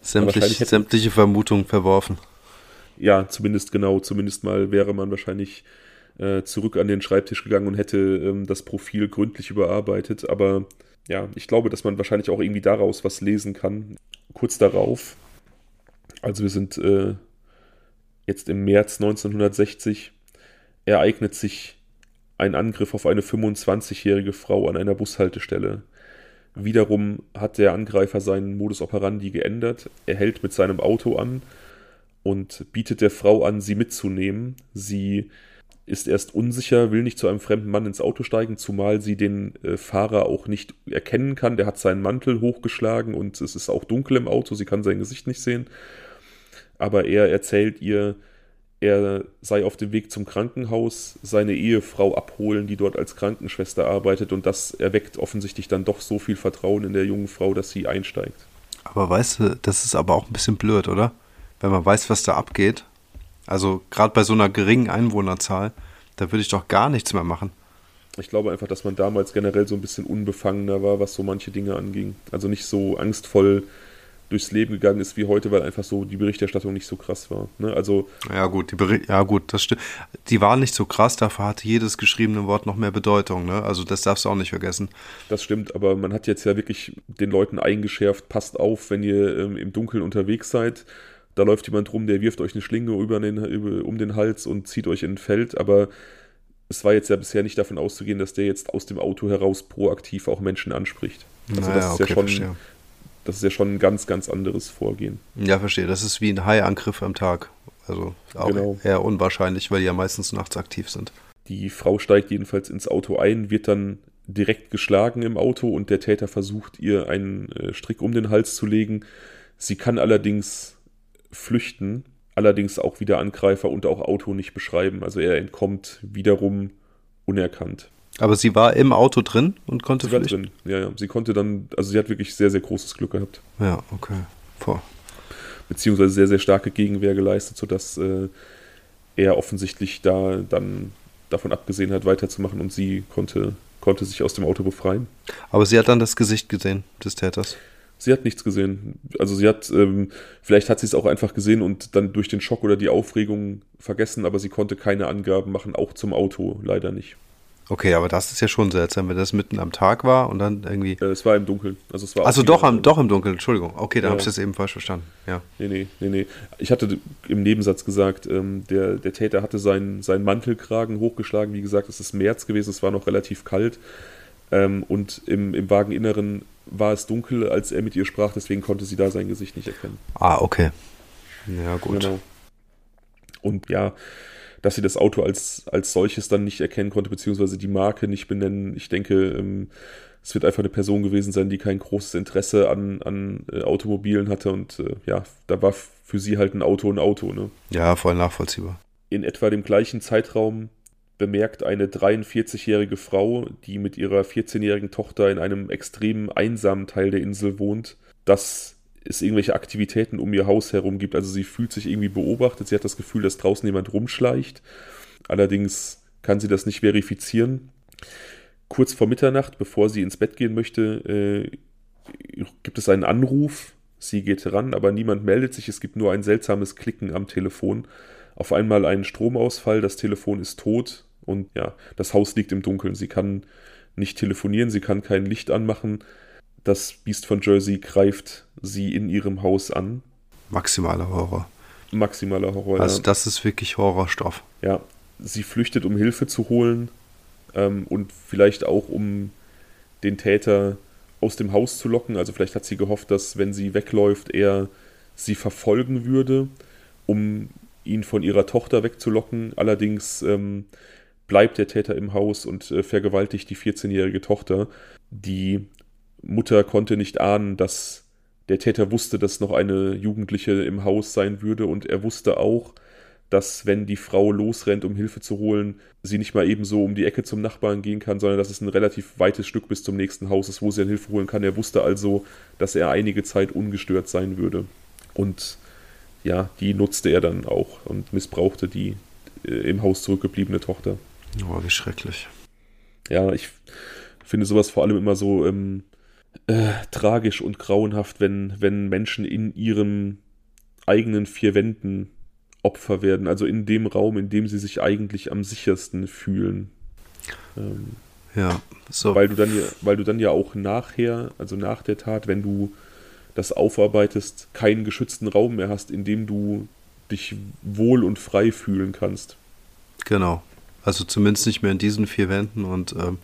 sämtlich, sämtliche Vermutungen verworfen. Ja, zumindest genau, zumindest mal wäre man wahrscheinlich äh, zurück an den Schreibtisch gegangen und hätte ähm, das Profil gründlich überarbeitet. Aber ja, ich glaube, dass man wahrscheinlich auch irgendwie daraus was lesen kann. Kurz darauf, also wir sind äh, jetzt im März 1960, ereignet sich ein Angriff auf eine 25-jährige Frau an einer Bushaltestelle. Wiederum hat der Angreifer seinen Modus operandi geändert. Er hält mit seinem Auto an und bietet der Frau an, sie mitzunehmen. Sie ist erst unsicher, will nicht zu einem fremden Mann ins Auto steigen, zumal sie den äh, Fahrer auch nicht erkennen kann. Der hat seinen Mantel hochgeschlagen und es ist auch dunkel im Auto, sie kann sein Gesicht nicht sehen. Aber er erzählt ihr, er sei auf dem Weg zum Krankenhaus, seine Ehefrau abholen, die dort als Krankenschwester arbeitet und das erweckt offensichtlich dann doch so viel Vertrauen in der jungen Frau, dass sie einsteigt. Aber weißt du, das ist aber auch ein bisschen blöd, oder? Wenn man weiß, was da abgeht. Also gerade bei so einer geringen Einwohnerzahl, da würde ich doch gar nichts mehr machen. Ich glaube einfach, dass man damals generell so ein bisschen unbefangener war, was so manche Dinge anging. Also nicht so angstvoll durchs Leben gegangen ist wie heute, weil einfach so die Berichterstattung nicht so krass war. Ne? Also ja gut, die Bericht, ja gut, das stimmt. Die war nicht so krass, dafür hatte jedes geschriebene Wort noch mehr Bedeutung. Ne? Also das darfst du auch nicht vergessen. Das stimmt, aber man hat jetzt ja wirklich den Leuten eingeschärft: Passt auf, wenn ihr ähm, im Dunkeln unterwegs seid. Da läuft jemand rum, der wirft euch eine Schlinge über den, über, um den Hals und zieht euch in ein Feld. Aber es war jetzt ja bisher nicht davon auszugehen, dass der jetzt aus dem Auto heraus proaktiv auch Menschen anspricht. Also naja, das ist okay, ja schon verstehe das ist ja schon ein ganz, ganz anderes Vorgehen. Ja, verstehe. Das ist wie ein Haiangriff am Tag. Also auch genau. eher unwahrscheinlich, weil die ja meistens nachts aktiv sind. Die Frau steigt jedenfalls ins Auto ein, wird dann direkt geschlagen im Auto und der Täter versucht ihr einen äh, Strick um den Hals zu legen. Sie kann allerdings flüchten, allerdings auch wieder Angreifer und auch Auto nicht beschreiben. Also er entkommt wiederum unerkannt. Aber sie war im Auto drin und konnte sie war drin. Ja, ja. Sie konnte dann, also sie hat wirklich sehr, sehr großes Glück gehabt. Ja, okay. Boah. Beziehungsweise sehr, sehr starke Gegenwehr geleistet, sodass äh, er offensichtlich da dann davon abgesehen hat, weiterzumachen und sie konnte, konnte sich aus dem Auto befreien. Aber sie hat dann das Gesicht gesehen des Täters. Sie hat nichts gesehen. Also sie hat, ähm, vielleicht hat sie es auch einfach gesehen und dann durch den Schock oder die Aufregung vergessen, aber sie konnte keine Angaben machen, auch zum Auto leider nicht. Okay, aber das ist ja schon seltsam, wenn das mitten am Tag war und dann irgendwie. Äh, es war im Dunkeln. Also, es war also doch, am, doch im Dunkeln, Entschuldigung. Okay, da ja. habe ich das eben falsch verstanden. Ja. Nee, nee, nee, nee. Ich hatte im Nebensatz gesagt, ähm, der, der Täter hatte seinen, seinen Mantelkragen hochgeschlagen. Wie gesagt, es ist März gewesen, es war noch relativ kalt. Ähm, und im, im Wageninneren war es dunkel, als er mit ihr sprach, deswegen konnte sie da sein Gesicht nicht erkennen. Ah, okay. Ja, gut. Genau. Und ja, dass sie das Auto als, als solches dann nicht erkennen konnte, beziehungsweise die Marke nicht benennen. Ich denke, ähm, es wird einfach eine Person gewesen sein, die kein großes Interesse an, an äh, Automobilen hatte und äh, ja, da war für sie halt ein Auto ein Auto. Ne? Ja, voll nachvollziehbar. In etwa dem gleichen Zeitraum bemerkt eine 43-jährige Frau, die mit ihrer 14-jährigen Tochter in einem extrem einsamen Teil der Insel wohnt, dass es irgendwelche Aktivitäten um ihr Haus herum gibt. Also sie fühlt sich irgendwie beobachtet. Sie hat das Gefühl, dass draußen jemand rumschleicht. Allerdings kann sie das nicht verifizieren. Kurz vor Mitternacht, bevor sie ins Bett gehen möchte, äh, gibt es einen Anruf. Sie geht ran, aber niemand meldet sich. Es gibt nur ein seltsames Klicken am Telefon. Auf einmal einen Stromausfall, das Telefon ist tot und ja, das Haus liegt im Dunkeln. Sie kann nicht telefonieren, sie kann kein Licht anmachen. Das Biest von Jersey greift sie in ihrem Haus an. Maximaler Horror. Maximaler Horror. Also ja. das ist wirklich Horrorstoff. Ja, sie flüchtet, um Hilfe zu holen ähm, und vielleicht auch, um den Täter aus dem Haus zu locken. Also vielleicht hat sie gehofft, dass wenn sie wegläuft, er sie verfolgen würde, um ihn von ihrer Tochter wegzulocken. Allerdings ähm, bleibt der Täter im Haus und äh, vergewaltigt die 14-jährige Tochter, die Mutter konnte nicht ahnen, dass der Täter wusste, dass noch eine Jugendliche im Haus sein würde und er wusste auch, dass wenn die Frau losrennt, um Hilfe zu holen, sie nicht mal eben so um die Ecke zum Nachbarn gehen kann, sondern dass es ein relativ weites Stück bis zum nächsten Haus ist, wo sie dann Hilfe holen kann. Er wusste also, dass er einige Zeit ungestört sein würde. Und ja, die nutzte er dann auch und missbrauchte die äh, im Haus zurückgebliebene Tochter. Oh, wie schrecklich. Ja, ich finde sowas vor allem immer so ähm, äh, tragisch und grauenhaft, wenn, wenn Menschen in ihren eigenen vier Wänden Opfer werden, also in dem Raum, in dem sie sich eigentlich am sichersten fühlen. Ähm, ja, so. Weil du dann ja, weil du dann ja auch nachher, also nach der Tat, wenn du das aufarbeitest, keinen geschützten Raum mehr hast, in dem du dich wohl und frei fühlen kannst. Genau. Also zumindest nicht mehr in diesen vier Wänden und ähm,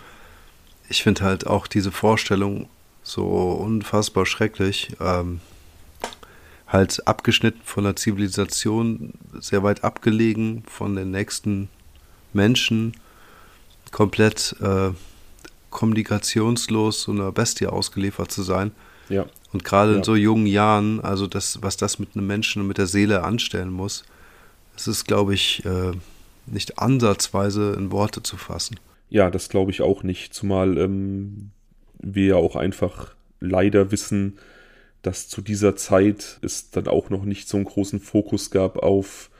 ich finde halt auch diese Vorstellung so unfassbar schrecklich. Ähm, halt abgeschnitten von der Zivilisation, sehr weit abgelegen von den nächsten Menschen, komplett äh, kommunikationslos so einer Bestie ausgeliefert zu sein. Ja. Und gerade ja. in so jungen Jahren, also das, was das mit einem Menschen und mit der Seele anstellen muss, das ist, glaube ich, äh, nicht ansatzweise in Worte zu fassen. Ja, das glaube ich auch nicht, zumal ähm, wir ja auch einfach leider wissen, dass zu dieser Zeit es dann auch noch nicht so einen großen Fokus gab auf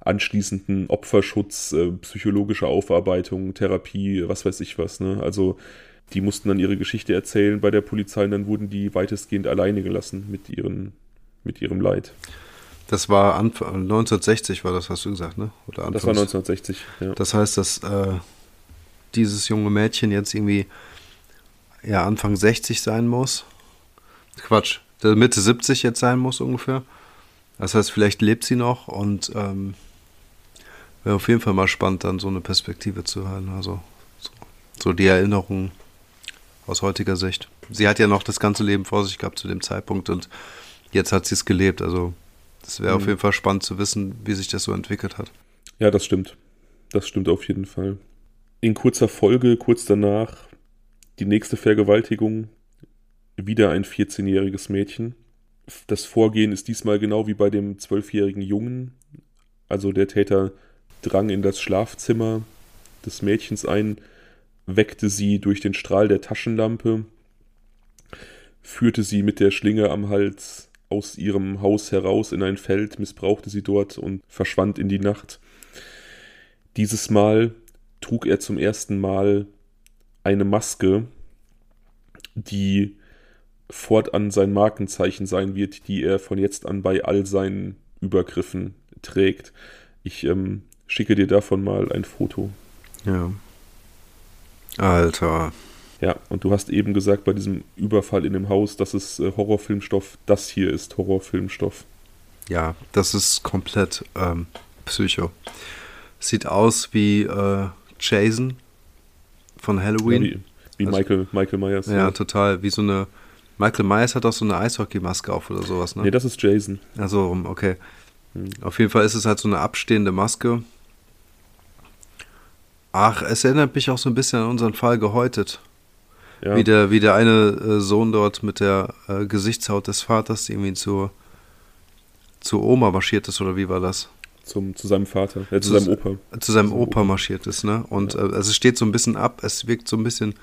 anschließenden Opferschutz, äh, psychologische Aufarbeitung, Therapie, was weiß ich was. Ne? Also die mussten dann ihre Geschichte erzählen bei der Polizei und dann wurden die weitestgehend alleine gelassen mit, ihren, mit ihrem Leid. Das war Anfang, 1960 war das, hast du gesagt, ne? Oder Anfangs. das war 1960, ja. Das heißt, dass äh, dieses junge Mädchen jetzt irgendwie ja, Anfang 60 sein muss. Quatsch, Mitte 70 jetzt sein muss ungefähr. Das heißt, vielleicht lebt sie noch und ähm, wäre auf jeden Fall mal spannend, dann so eine Perspektive zu hören. Also so, so die Erinnerung aus heutiger Sicht. Sie hat ja noch das ganze Leben vor sich gehabt zu dem Zeitpunkt und jetzt hat sie es gelebt. Also das wäre mhm. auf jeden Fall spannend zu wissen, wie sich das so entwickelt hat. Ja, das stimmt. Das stimmt auf jeden Fall. In kurzer Folge, kurz danach, die nächste Vergewaltigung, wieder ein 14-jähriges Mädchen. Das Vorgehen ist diesmal genau wie bei dem 12-jährigen Jungen. Also der Täter drang in das Schlafzimmer des Mädchens ein, weckte sie durch den Strahl der Taschenlampe, führte sie mit der Schlinge am Hals aus ihrem Haus heraus in ein Feld, missbrauchte sie dort und verschwand in die Nacht. Dieses Mal trug er zum ersten Mal eine Maske, die fortan sein Markenzeichen sein wird, die er von jetzt an bei all seinen Übergriffen trägt. Ich ähm, schicke dir davon mal ein Foto. Ja. Alter. Ja, und du hast eben gesagt, bei diesem Überfall in dem Haus, das ist äh, Horrorfilmstoff. Das hier ist Horrorfilmstoff. Ja, das ist komplett ähm, Psycho. Sieht aus wie äh, Jason von Halloween. Ja, wie, wie also, Michael, Michael Myers. Ja, ja, total. Wie so eine. Michael Myers hat auch so eine Eishockey-Maske auf oder sowas, ne? Nee, das ist Jason. Also, okay. Hm. Auf jeden Fall ist es halt so eine abstehende Maske. Ach, es erinnert mich auch so ein bisschen an unseren Fall gehäutet. Ja. Wie, der, wie der eine äh, Sohn dort mit der äh, Gesichtshaut des Vaters irgendwie zur, zur Oma marschiert ist, oder wie war das? zum, zu seinem Vater, äh, zu, zu, seinem Opa. Zu seinem Opa, marschiert ist, ne? Und ja. äh, also es steht so ein bisschen ab, es wirkt so ein bisschen,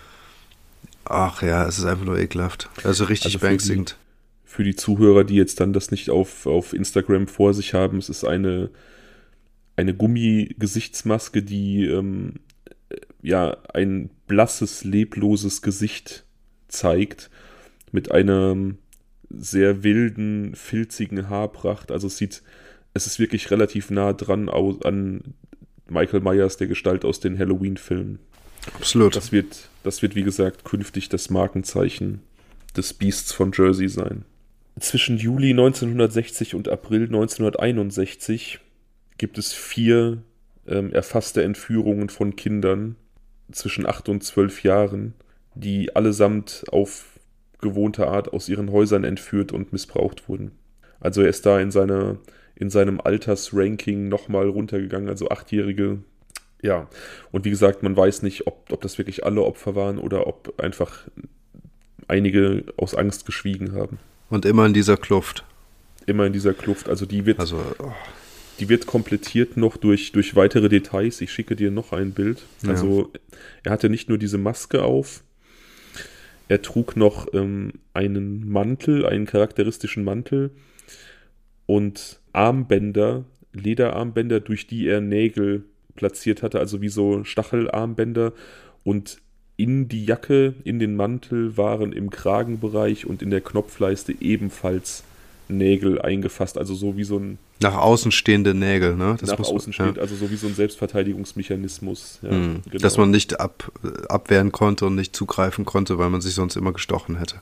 ach ja, es ist einfach nur ekelhaft. Also richtig also beängstigend. Für die, für die Zuhörer, die jetzt dann das nicht auf, auf Instagram vor sich haben, es ist eine, eine Gummigesichtsmaske, die ähm, ja ein blasses, lebloses Gesicht zeigt mit einem sehr wilden, filzigen Haarpracht. Also es sieht es ist wirklich relativ nah dran an Michael Myers, der Gestalt aus den Halloween-Filmen. Absolut. Das wird, das wird, wie gesagt, künftig das Markenzeichen des Beasts von Jersey sein. Zwischen Juli 1960 und April 1961 gibt es vier ähm, erfasste Entführungen von Kindern zwischen 8 und 12 Jahren, die allesamt auf gewohnte Art aus ihren Häusern entführt und missbraucht wurden. Also er ist da in seiner in seinem Altersranking nochmal runtergegangen, also Achtjährige. Ja, und wie gesagt, man weiß nicht, ob, ob das wirklich alle Opfer waren oder ob einfach einige aus Angst geschwiegen haben. Und immer in dieser Kluft. Immer in dieser Kluft. Also die wird, also, oh. Die wird komplettiert noch durch, durch weitere Details. Ich schicke dir noch ein Bild. Ja. Also er hatte nicht nur diese Maske auf, er trug noch ähm, einen Mantel, einen charakteristischen Mantel, und Armbänder, Lederarmbänder, durch die er Nägel platziert hatte, also wie so Stachelarmbänder. Und in die Jacke, in den Mantel waren im Kragenbereich und in der Knopfleiste ebenfalls Nägel eingefasst, also so wie so ein. Nach außen stehende Nägel, ne? Das nach muss, außen stehend, ja. also so wie so ein Selbstverteidigungsmechanismus. Ja, mhm. genau. Dass man nicht ab, abwehren konnte und nicht zugreifen konnte, weil man sich sonst immer gestochen hätte.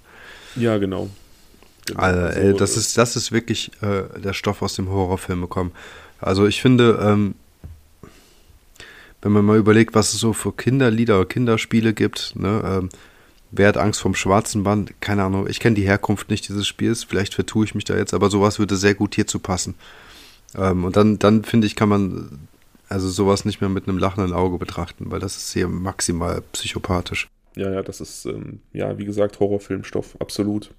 Ja, genau. genau. Also, ey, das, ist, das ist wirklich äh, der Stoff aus dem Horrorfilm gekommen. Also ich finde, ähm, wenn man mal überlegt, was es so für Kinderlieder oder Kinderspiele gibt, ne, ähm, Wer hat Angst vom schwarzen Band? Keine Ahnung. Ich kenne die Herkunft nicht dieses Spiels. Vielleicht vertue ich mich da jetzt, aber sowas würde sehr gut hierzu passen. Ähm, und dann, dann finde ich, kann man also sowas nicht mehr mit einem lachenden Auge betrachten, weil das ist hier maximal psychopathisch. Ja, ja, das ist, ähm, ja, wie gesagt, Horrorfilmstoff, absolut.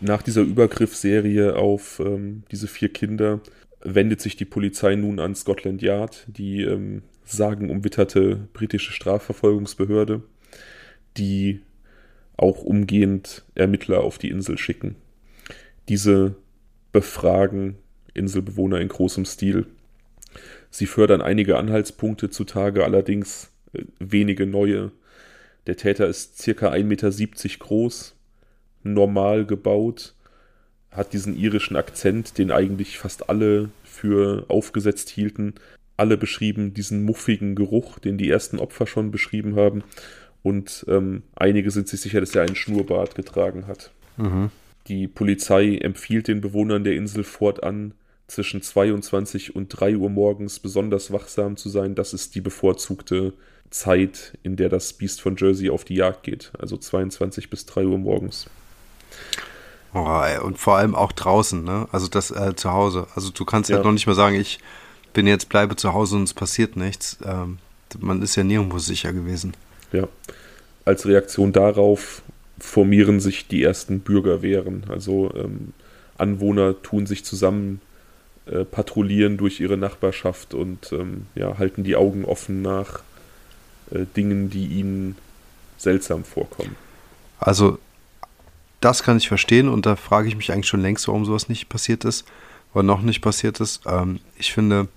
Nach dieser Übergriffsserie auf ähm, diese vier Kinder wendet sich die Polizei nun an Scotland Yard, die ähm, sagenumwitterte britische Strafverfolgungsbehörde die auch umgehend Ermittler auf die Insel schicken. Diese befragen Inselbewohner in großem Stil. Sie fördern einige Anhaltspunkte zutage, allerdings äh, wenige neue. Der Täter ist circa 1,70 Meter groß, normal gebaut, hat diesen irischen Akzent, den eigentlich fast alle für aufgesetzt hielten. Alle beschrieben diesen muffigen Geruch, den die ersten Opfer schon beschrieben haben. Und ähm, einige sind sich sicher, dass er einen Schnurrbart getragen hat. Mhm. Die Polizei empfiehlt den Bewohnern der Insel fortan, zwischen 22 und 3 Uhr morgens besonders wachsam zu sein. Das ist die bevorzugte Zeit, in der das Biest von Jersey auf die Jagd geht. Also 22 bis 3 Uhr morgens. Oh, und vor allem auch draußen, ne? Also das äh, zu Hause. Also du kannst ja. halt noch nicht mal sagen, ich bin jetzt, bleibe zu Hause und es passiert nichts. Ähm, man ist ja nirgendwo sicher gewesen. Ja. Als Reaktion darauf formieren sich die ersten Bürgerwehren. Also ähm, Anwohner tun sich zusammen, äh, patrouillieren durch ihre Nachbarschaft und ähm, ja, halten die Augen offen nach äh, Dingen, die ihnen seltsam vorkommen. Also das kann ich verstehen und da frage ich mich eigentlich schon längst, warum sowas nicht passiert ist oder noch nicht passiert ist. Ähm, ich finde,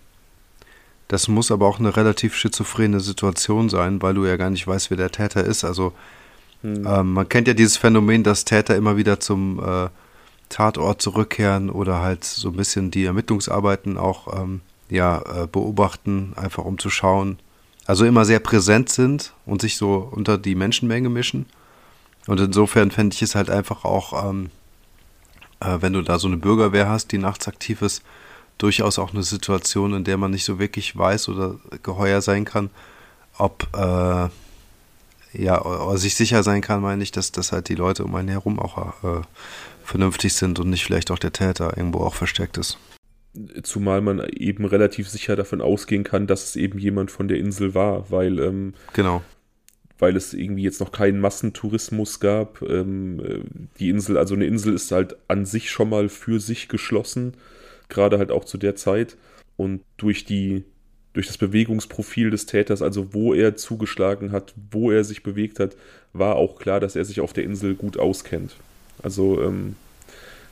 das muss aber auch eine relativ schizophrene Situation sein, weil du ja gar nicht weißt, wer der Täter ist. Also hm. ähm, man kennt ja dieses Phänomen, dass Täter immer wieder zum äh, Tatort zurückkehren oder halt so ein bisschen die Ermittlungsarbeiten auch ähm, ja, äh, beobachten, einfach um zu schauen. Also immer sehr präsent sind und sich so unter die Menschenmenge mischen. Und insofern fände ich es halt einfach auch, ähm, äh, wenn du da so eine Bürgerwehr hast, die nachts aktiv ist, durchaus auch eine Situation, in der man nicht so wirklich weiß oder geheuer sein kann, ob äh, ja, oder sich sicher sein kann, meine ich, dass, dass halt die Leute um einen herum auch äh, vernünftig sind und nicht vielleicht auch der Täter irgendwo auch versteckt ist. Zumal man eben relativ sicher davon ausgehen kann, dass es eben jemand von der Insel war, weil ähm, genau weil es irgendwie jetzt noch keinen Massentourismus gab. Ähm, äh, die Insel, also eine Insel ist halt an sich schon mal für sich geschlossen gerade halt auch zu der Zeit. Und durch die, durch das Bewegungsprofil des Täters, also wo er zugeschlagen hat, wo er sich bewegt hat, war auch klar, dass er sich auf der Insel gut auskennt. Also ähm,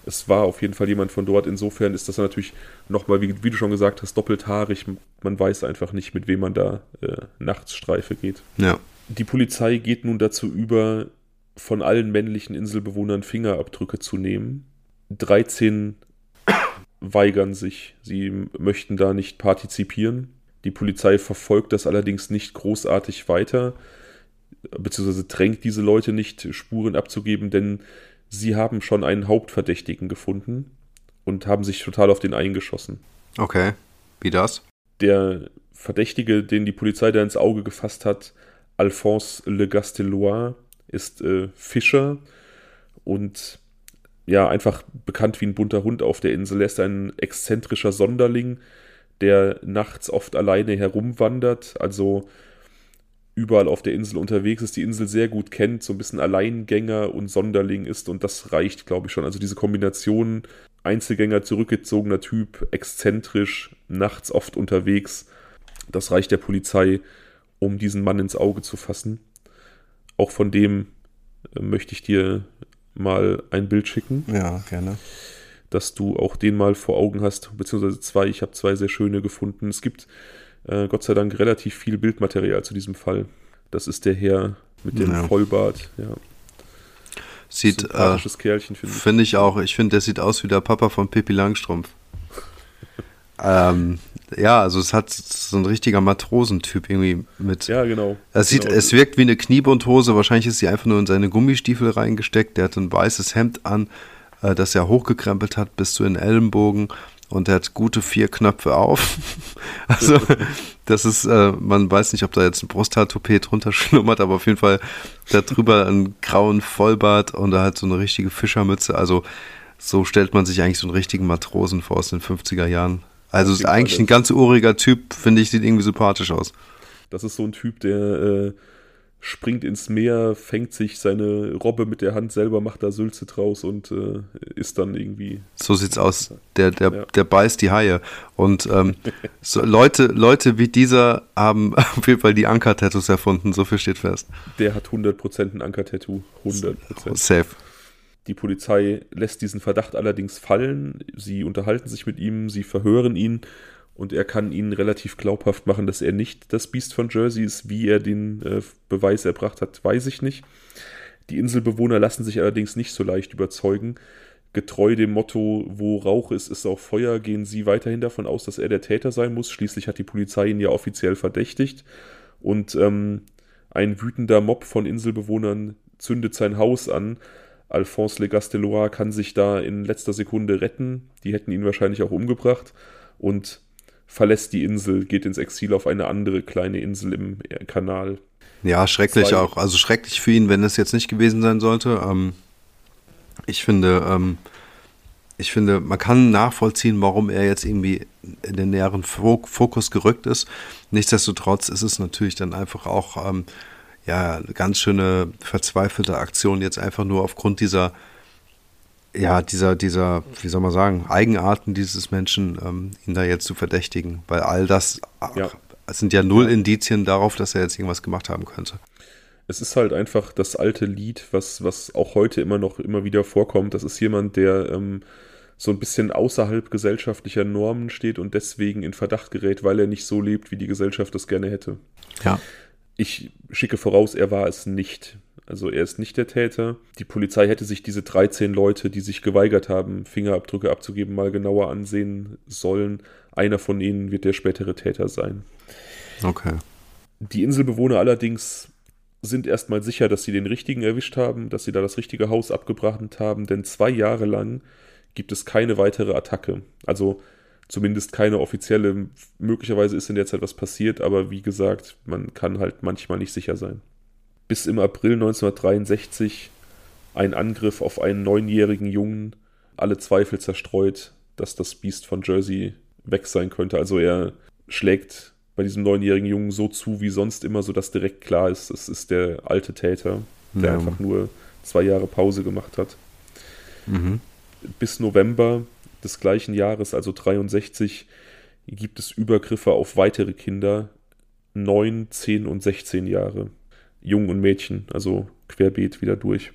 es war auf jeden Fall jemand von dort. Insofern ist das natürlich nochmal, wie, wie du schon gesagt hast, doppelt haarig. Man weiß einfach nicht, mit wem man da äh, nachts Streife geht. Ja. Die Polizei geht nun dazu über, von allen männlichen Inselbewohnern Fingerabdrücke zu nehmen. 13 weigern sich. Sie möchten da nicht partizipieren. Die Polizei verfolgt das allerdings nicht großartig weiter, beziehungsweise drängt diese Leute nicht, Spuren abzugeben, denn sie haben schon einen Hauptverdächtigen gefunden und haben sich total auf den eingeschossen. Okay, wie das? Der Verdächtige, den die Polizei da ins Auge gefasst hat, Alphonse Le Gastelois, ist äh, Fischer und ja, einfach bekannt wie ein bunter Hund auf der Insel. Er ist ein exzentrischer Sonderling, der nachts oft alleine herumwandert, also überall auf der Insel unterwegs ist, die Insel sehr gut kennt, so ein bisschen Alleingänger und Sonderling ist und das reicht, glaube ich, schon. Also diese Kombination Einzelgänger, zurückgezogener Typ, exzentrisch, nachts oft unterwegs, das reicht der Polizei, um diesen Mann ins Auge zu fassen. Auch von dem äh, möchte ich dir mal ein Bild schicken. Ja, gerne. dass du auch den mal vor Augen hast, beziehungsweise zwei. Ich habe zwei sehr schöne gefunden. Es gibt äh, Gott sei Dank relativ viel Bildmaterial zu diesem Fall. Das ist der Herr mit dem ja. Vollbart, ja. Sieht, äh, Kerlchen, finde ich. Finde ich auch. Ich finde, der sieht aus wie der Papa von Pippi Langstrumpf. Ähm, ja, also es hat so ein richtiger Matrosentyp irgendwie mit. Ja, genau. Es, sieht, genau. es wirkt wie eine Kniebundhose. Wahrscheinlich ist sie einfach nur in seine Gummistiefel reingesteckt. Der hat ein weißes Hemd an, äh, das er hochgekrempelt hat bis zu den Ellenbogen und er hat gute vier Knöpfe auf. also, das ist, äh, man weiß nicht, ob da jetzt ein Brusthaartopet drunter schlummert, aber auf jeden Fall da drüber einen grauen Vollbart und er hat so eine richtige Fischermütze. Also, so stellt man sich eigentlich so einen richtigen Matrosen vor aus den 50er Jahren. Also, ist eigentlich ein ganz uriger Typ, finde ich, sieht irgendwie sympathisch aus. Das ist so ein Typ, der äh, springt ins Meer, fängt sich seine Robbe mit der Hand selber, macht da Sülze draus und äh, ist dann irgendwie. So sieht's aus. Der, der, ja. der beißt die Haie. Und ähm, so Leute, Leute wie dieser haben auf jeden Fall die Anker-Tattoos erfunden, so viel steht fest. Der hat 100% ein Anker-Tattoo. 100%. Safe. Die Polizei lässt diesen Verdacht allerdings fallen. Sie unterhalten sich mit ihm, sie verhören ihn und er kann ihnen relativ glaubhaft machen, dass er nicht das Biest von Jersey ist. Wie er den äh, Beweis erbracht hat, weiß ich nicht. Die Inselbewohner lassen sich allerdings nicht so leicht überzeugen. Getreu dem Motto, wo Rauch ist, ist auch Feuer, gehen sie weiterhin davon aus, dass er der Täter sein muss. Schließlich hat die Polizei ihn ja offiziell verdächtigt. Und ähm, ein wütender Mob von Inselbewohnern zündet sein Haus an. Alphonse Le Gastelois kann sich da in letzter Sekunde retten. Die hätten ihn wahrscheinlich auch umgebracht. Und verlässt die Insel, geht ins Exil auf eine andere kleine Insel im Kanal. Ja, schrecklich Zwei. auch. Also schrecklich für ihn, wenn es jetzt nicht gewesen sein sollte. Ähm, ich finde, ähm, ich finde, man kann nachvollziehen, warum er jetzt irgendwie in den näheren Fokus gerückt ist. Nichtsdestotrotz ist es natürlich dann einfach auch ähm, ja eine ganz schöne verzweifelte Aktion jetzt einfach nur aufgrund dieser ja, dieser, dieser, wie soll man sagen, Eigenarten dieses Menschen, ähm, ihn da jetzt zu verdächtigen, weil all das ja. sind ja null Indizien darauf, dass er jetzt irgendwas gemacht haben könnte. Es ist halt einfach das alte Lied, was, was auch heute immer noch immer wieder vorkommt. Das ist jemand, der ähm, so ein bisschen außerhalb gesellschaftlicher Normen steht und deswegen in Verdacht gerät, weil er nicht so lebt, wie die Gesellschaft es gerne hätte. Ja. Ich schicke voraus, er war es nicht. Also er ist nicht der Täter. Die Polizei hätte sich diese 13 Leute, die sich geweigert haben, Fingerabdrücke abzugeben, mal genauer ansehen sollen. Einer von ihnen wird der spätere Täter sein. Okay. Die Inselbewohner allerdings sind erstmal sicher, dass sie den richtigen erwischt haben, dass sie da das richtige Haus abgebrannt haben, denn zwei Jahre lang gibt es keine weitere Attacke. Also zumindest keine offizielle. Möglicherweise ist in der Zeit was passiert, aber wie gesagt, man kann halt manchmal nicht sicher sein bis im April 1963 ein Angriff auf einen neunjährigen Jungen alle Zweifel zerstreut, dass das Biest von Jersey weg sein könnte. Also er schlägt bei diesem neunjährigen Jungen so zu wie sonst immer, sodass direkt klar ist, es ist der alte Täter, der ja. einfach nur zwei Jahre Pause gemacht hat. Mhm. Bis November des gleichen Jahres, also 63, gibt es Übergriffe auf weitere Kinder, neun, zehn und 16 Jahre. Jungen und Mädchen, also querbeet wieder durch.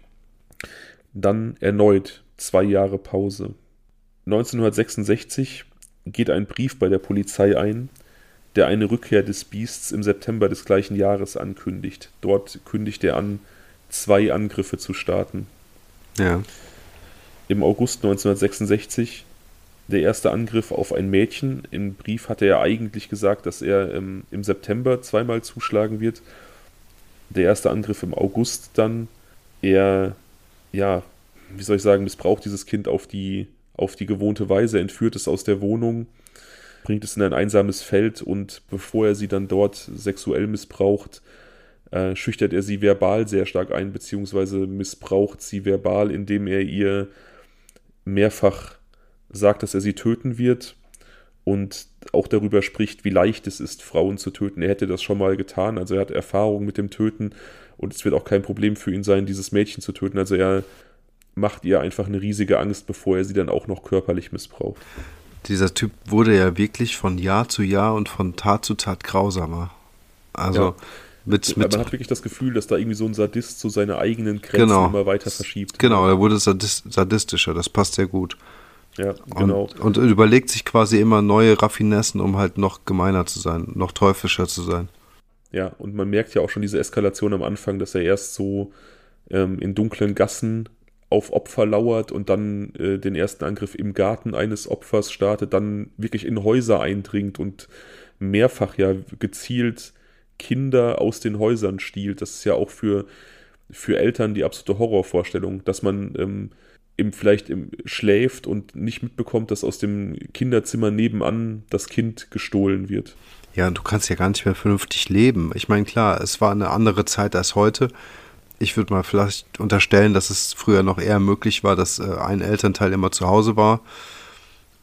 Dann erneut zwei Jahre Pause. 1966 geht ein Brief bei der Polizei ein, der eine Rückkehr des Biests im September des gleichen Jahres ankündigt. Dort kündigt er an, zwei Angriffe zu starten. Ja. Im August 1966 der erste Angriff auf ein Mädchen. Im Brief hatte er eigentlich gesagt, dass er ähm, im September zweimal zuschlagen wird der erste Angriff im August dann, er, ja, wie soll ich sagen, missbraucht dieses Kind auf die, auf die gewohnte Weise, entführt es aus der Wohnung, bringt es in ein einsames Feld und bevor er sie dann dort sexuell missbraucht, äh, schüchtert er sie verbal sehr stark ein, beziehungsweise missbraucht sie verbal, indem er ihr mehrfach sagt, dass er sie töten wird und auch darüber spricht, wie leicht es ist, Frauen zu töten. Er hätte das schon mal getan, also er hat Erfahrung mit dem Töten und es wird auch kein Problem für ihn sein, dieses Mädchen zu töten. Also er macht ihr einfach eine riesige Angst, bevor er sie dann auch noch körperlich missbraucht. Dieser Typ wurde ja wirklich von Jahr zu Jahr und von Tat zu Tat grausamer. Also ja. mit, mit, man hat wirklich das Gefühl, dass da irgendwie so ein Sadist so seine eigenen Grenzen genau. immer weiter verschiebt. Genau, er wurde sadistischer, das passt sehr gut. Ja, genau. Und, und überlegt sich quasi immer neue Raffinessen, um halt noch gemeiner zu sein, noch teuflischer zu sein. Ja, und man merkt ja auch schon diese Eskalation am Anfang, dass er erst so ähm, in dunklen Gassen auf Opfer lauert und dann äh, den ersten Angriff im Garten eines Opfers startet, dann wirklich in Häuser eindringt und mehrfach ja gezielt Kinder aus den Häusern stiehlt. Das ist ja auch für, für Eltern die absolute Horrorvorstellung, dass man ähm, im, vielleicht im, schläft und nicht mitbekommt, dass aus dem Kinderzimmer nebenan das Kind gestohlen wird. Ja, und du kannst ja gar nicht mehr vernünftig leben. Ich meine, klar, es war eine andere Zeit als heute ich würde mal vielleicht unterstellen, dass es früher noch eher möglich war, dass äh, ein Elternteil immer zu Hause war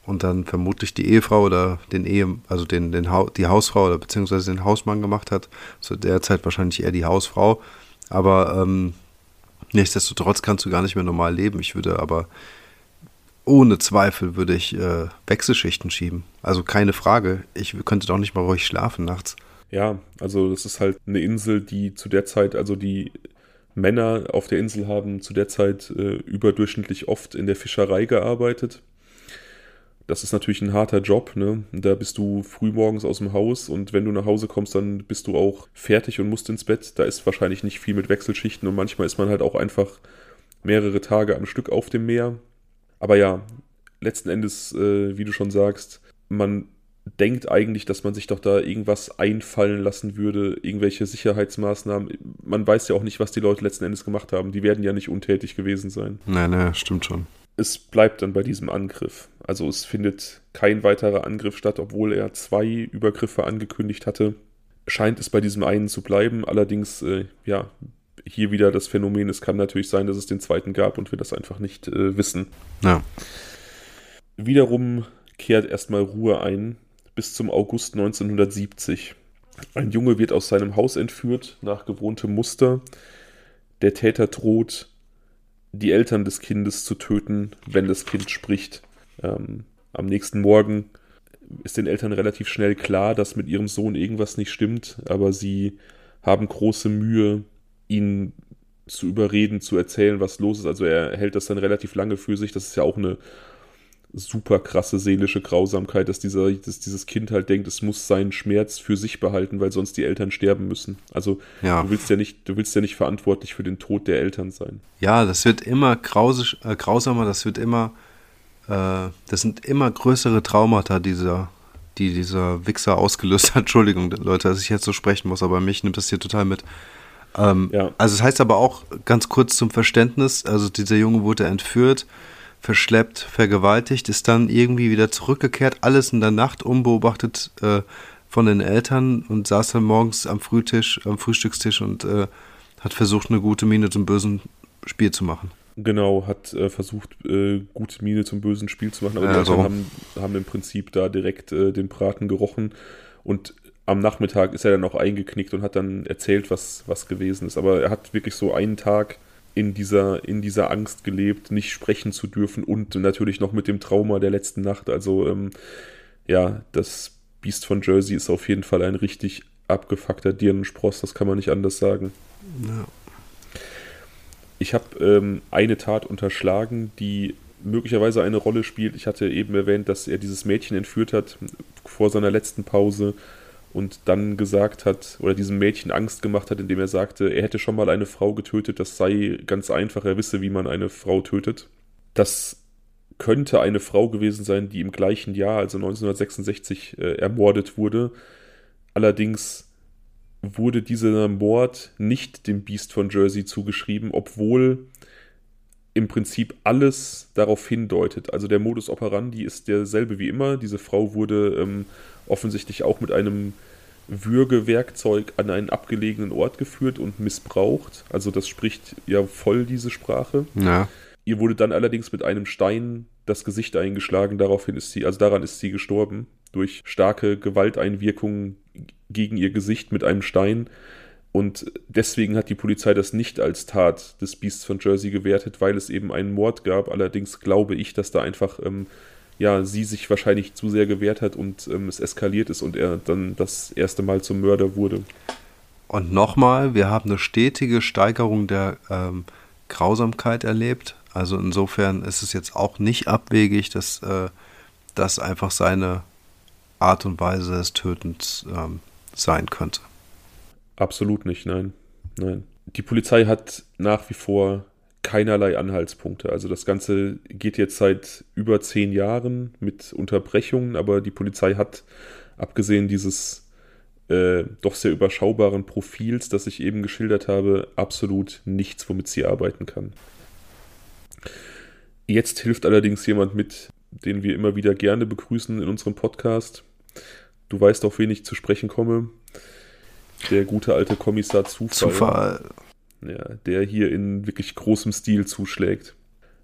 und dann vermutlich die Ehefrau oder den Ehe, also den, den ha die Hausfrau oder beziehungsweise den Hausmann gemacht hat. Zu der Zeit wahrscheinlich eher die Hausfrau. Aber ähm, nichtsdestotrotz kannst du gar nicht mehr normal leben. Ich würde aber ohne Zweifel würde ich äh, Wechselschichten schieben. Also keine Frage. Ich könnte doch nicht mal ruhig schlafen nachts. Ja, also das ist halt eine Insel, die zu der Zeit, also die Männer auf der Insel haben zu der Zeit äh, überdurchschnittlich oft in der Fischerei gearbeitet. Das ist natürlich ein harter Job, ne? Da bist du frühmorgens aus dem Haus und wenn du nach Hause kommst, dann bist du auch fertig und musst ins Bett. Da ist wahrscheinlich nicht viel mit Wechselschichten und manchmal ist man halt auch einfach mehrere Tage am Stück auf dem Meer. Aber ja, letzten Endes, äh, wie du schon sagst, man denkt eigentlich, dass man sich doch da irgendwas einfallen lassen würde, irgendwelche Sicherheitsmaßnahmen. Man weiß ja auch nicht, was die Leute letzten Endes gemacht haben. Die werden ja nicht untätig gewesen sein. Nein, nein, stimmt schon. Es bleibt dann bei diesem Angriff. Also es findet kein weiterer Angriff statt, obwohl er zwei Übergriffe angekündigt hatte. Scheint es bei diesem einen zu bleiben. Allerdings, äh, ja, hier wieder das Phänomen, es kann natürlich sein, dass es den zweiten gab und wir das einfach nicht äh, wissen. Ja. Wiederum kehrt erstmal Ruhe ein bis zum August 1970. Ein Junge wird aus seinem Haus entführt, nach gewohntem Muster. Der Täter droht, die Eltern des Kindes zu töten, wenn das Kind spricht. Ähm, am nächsten Morgen ist den Eltern relativ schnell klar, dass mit ihrem Sohn irgendwas nicht stimmt, aber sie haben große Mühe, ihn zu überreden, zu erzählen, was los ist. Also er hält das dann relativ lange für sich. Das ist ja auch eine super krasse seelische Grausamkeit, dass, dieser, dass dieses Kind halt denkt, es muss seinen Schmerz für sich behalten, weil sonst die Eltern sterben müssen. Also ja. du willst ja nicht, du willst ja nicht verantwortlich für den Tod der Eltern sein. Ja, das wird immer grausisch, äh, grausamer, das wird immer, äh, das sind immer größere Traumata, dieser, die dieser Wichser ausgelöst hat. Entschuldigung, Leute, dass ich jetzt so sprechen muss, aber mich nimmt das hier total mit. Ähm, ja. Also es das heißt aber auch ganz kurz zum Verständnis, also dieser Junge wurde entführt verschleppt, vergewaltigt, ist dann irgendwie wieder zurückgekehrt, alles in der Nacht unbeobachtet äh, von den Eltern und saß dann morgens am Frühtisch, am Frühstückstisch und äh, hat versucht, eine gute Miene zum bösen Spiel zu machen. Genau, hat äh, versucht, äh, gute Miene zum bösen Spiel zu machen, aber die Eltern haben, haben im Prinzip da direkt äh, den Braten gerochen und am Nachmittag ist er dann auch eingeknickt und hat dann erzählt, was, was gewesen ist. Aber er hat wirklich so einen Tag in dieser, in dieser Angst gelebt, nicht sprechen zu dürfen und natürlich noch mit dem Trauma der letzten Nacht. Also ähm, ja, das Biest von Jersey ist auf jeden Fall ein richtig abgefuckter Dirnenspross, das kann man nicht anders sagen. Ja. Ich habe ähm, eine Tat unterschlagen, die möglicherweise eine Rolle spielt. Ich hatte eben erwähnt, dass er dieses Mädchen entführt hat vor seiner letzten Pause und dann gesagt hat oder diesem Mädchen Angst gemacht hat, indem er sagte, er hätte schon mal eine Frau getötet, das sei ganz einfach, er wisse, wie man eine Frau tötet. Das könnte eine Frau gewesen sein, die im gleichen Jahr, also 1966, äh, ermordet wurde. Allerdings wurde dieser Mord nicht dem Beast von Jersey zugeschrieben, obwohl im Prinzip alles darauf hindeutet. Also der Modus operandi ist derselbe wie immer. Diese Frau wurde ähm, offensichtlich auch mit einem Würgewerkzeug an einen abgelegenen Ort geführt und missbraucht. Also das spricht ja voll diese Sprache. Ja. Ihr wurde dann allerdings mit einem Stein das Gesicht eingeschlagen. Daraufhin ist sie, also daran ist sie gestorben durch starke Gewalteinwirkungen gegen ihr Gesicht mit einem Stein. Und deswegen hat die Polizei das nicht als Tat des Beasts von Jersey gewertet, weil es eben einen Mord gab. Allerdings glaube ich, dass da einfach ähm, ja, sie sich wahrscheinlich zu sehr gewehrt hat und ähm, es eskaliert ist und er dann das erste Mal zum Mörder wurde. Und nochmal, wir haben eine stetige Steigerung der ähm, Grausamkeit erlebt. Also insofern ist es jetzt auch nicht abwegig, dass äh, das einfach seine Art und Weise des Tötens ähm, sein könnte. Absolut nicht, nein. Nein. Die Polizei hat nach wie vor keinerlei Anhaltspunkte. Also das Ganze geht jetzt seit über zehn Jahren mit Unterbrechungen, aber die Polizei hat, abgesehen dieses äh, doch sehr überschaubaren Profils, das ich eben geschildert habe, absolut nichts, womit sie arbeiten kann. Jetzt hilft allerdings jemand mit, den wir immer wieder gerne begrüßen in unserem Podcast. Du weißt, auf wen ich zu sprechen komme. Der gute alte Kommissar Zufall. Zufall. Ja, der hier in wirklich großem Stil zuschlägt.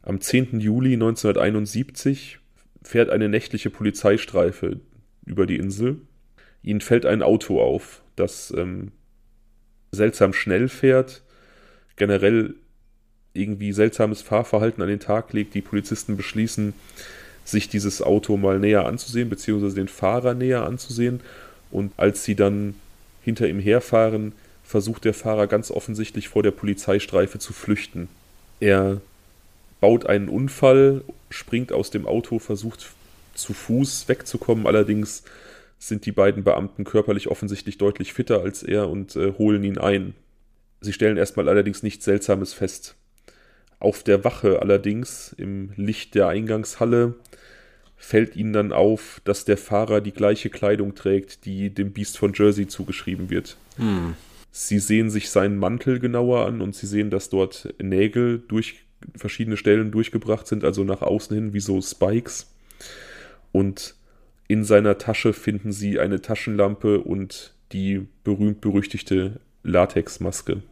Am 10. Juli 1971 fährt eine nächtliche Polizeistreife über die Insel. Ihnen fällt ein Auto auf, das ähm, seltsam schnell fährt, generell irgendwie seltsames Fahrverhalten an den Tag legt. Die Polizisten beschließen, sich dieses Auto mal näher anzusehen, beziehungsweise den Fahrer näher anzusehen. Und als sie dann hinter ihm herfahren, versucht der Fahrer ganz offensichtlich vor der Polizeistreife zu flüchten. Er baut einen Unfall, springt aus dem Auto, versucht zu Fuß wegzukommen. Allerdings sind die beiden Beamten körperlich offensichtlich deutlich fitter als er und äh, holen ihn ein. Sie stellen erstmal allerdings nichts Seltsames fest. Auf der Wache allerdings, im Licht der Eingangshalle, fällt ihnen dann auf, dass der Fahrer die gleiche Kleidung trägt, die dem Biest von Jersey zugeschrieben wird. Hm. Sie sehen sich seinen Mantel genauer an und sie sehen, dass dort Nägel durch verschiedene Stellen durchgebracht sind, also nach außen hin wie so Spikes. Und in seiner Tasche finden sie eine Taschenlampe und die berühmt-berüchtigte Latexmaske.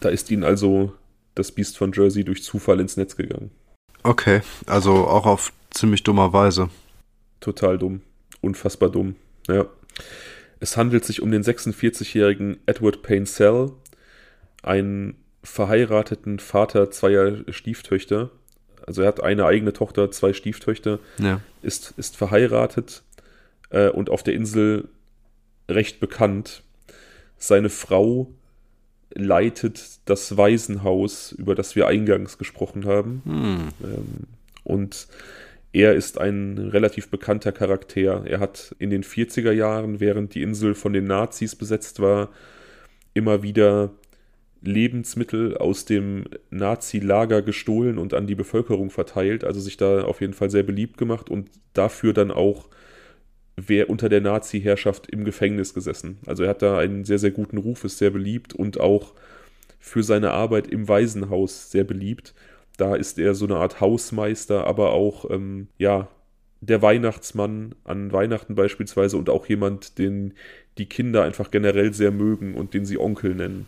Da ist ihnen also das Biest von Jersey durch Zufall ins Netz gegangen. Okay, also auch auf ziemlich dummer Weise. Total dumm. Unfassbar dumm. Ja. Es handelt sich um den 46-jährigen Edward Payne Sell, einen verheirateten Vater zweier Stieftöchter. Also er hat eine eigene Tochter, zwei Stieftöchter, ja. ist, ist verheiratet äh, und auf der Insel recht bekannt. Seine Frau leitet das Waisenhaus, über das wir eingangs gesprochen haben. Hm. Ähm, und er ist ein relativ bekannter Charakter. Er hat in den 40er Jahren, während die Insel von den Nazis besetzt war, immer wieder Lebensmittel aus dem Nazi-Lager gestohlen und an die Bevölkerung verteilt, also sich da auf jeden Fall sehr beliebt gemacht und dafür dann auch wer unter der Nazi-Herrschaft im Gefängnis gesessen. Also er hat da einen sehr, sehr guten Ruf, ist sehr beliebt und auch für seine Arbeit im Waisenhaus sehr beliebt. Da ist er so eine Art Hausmeister, aber auch, ähm, ja, der Weihnachtsmann an Weihnachten beispielsweise und auch jemand, den die Kinder einfach generell sehr mögen und den sie Onkel nennen.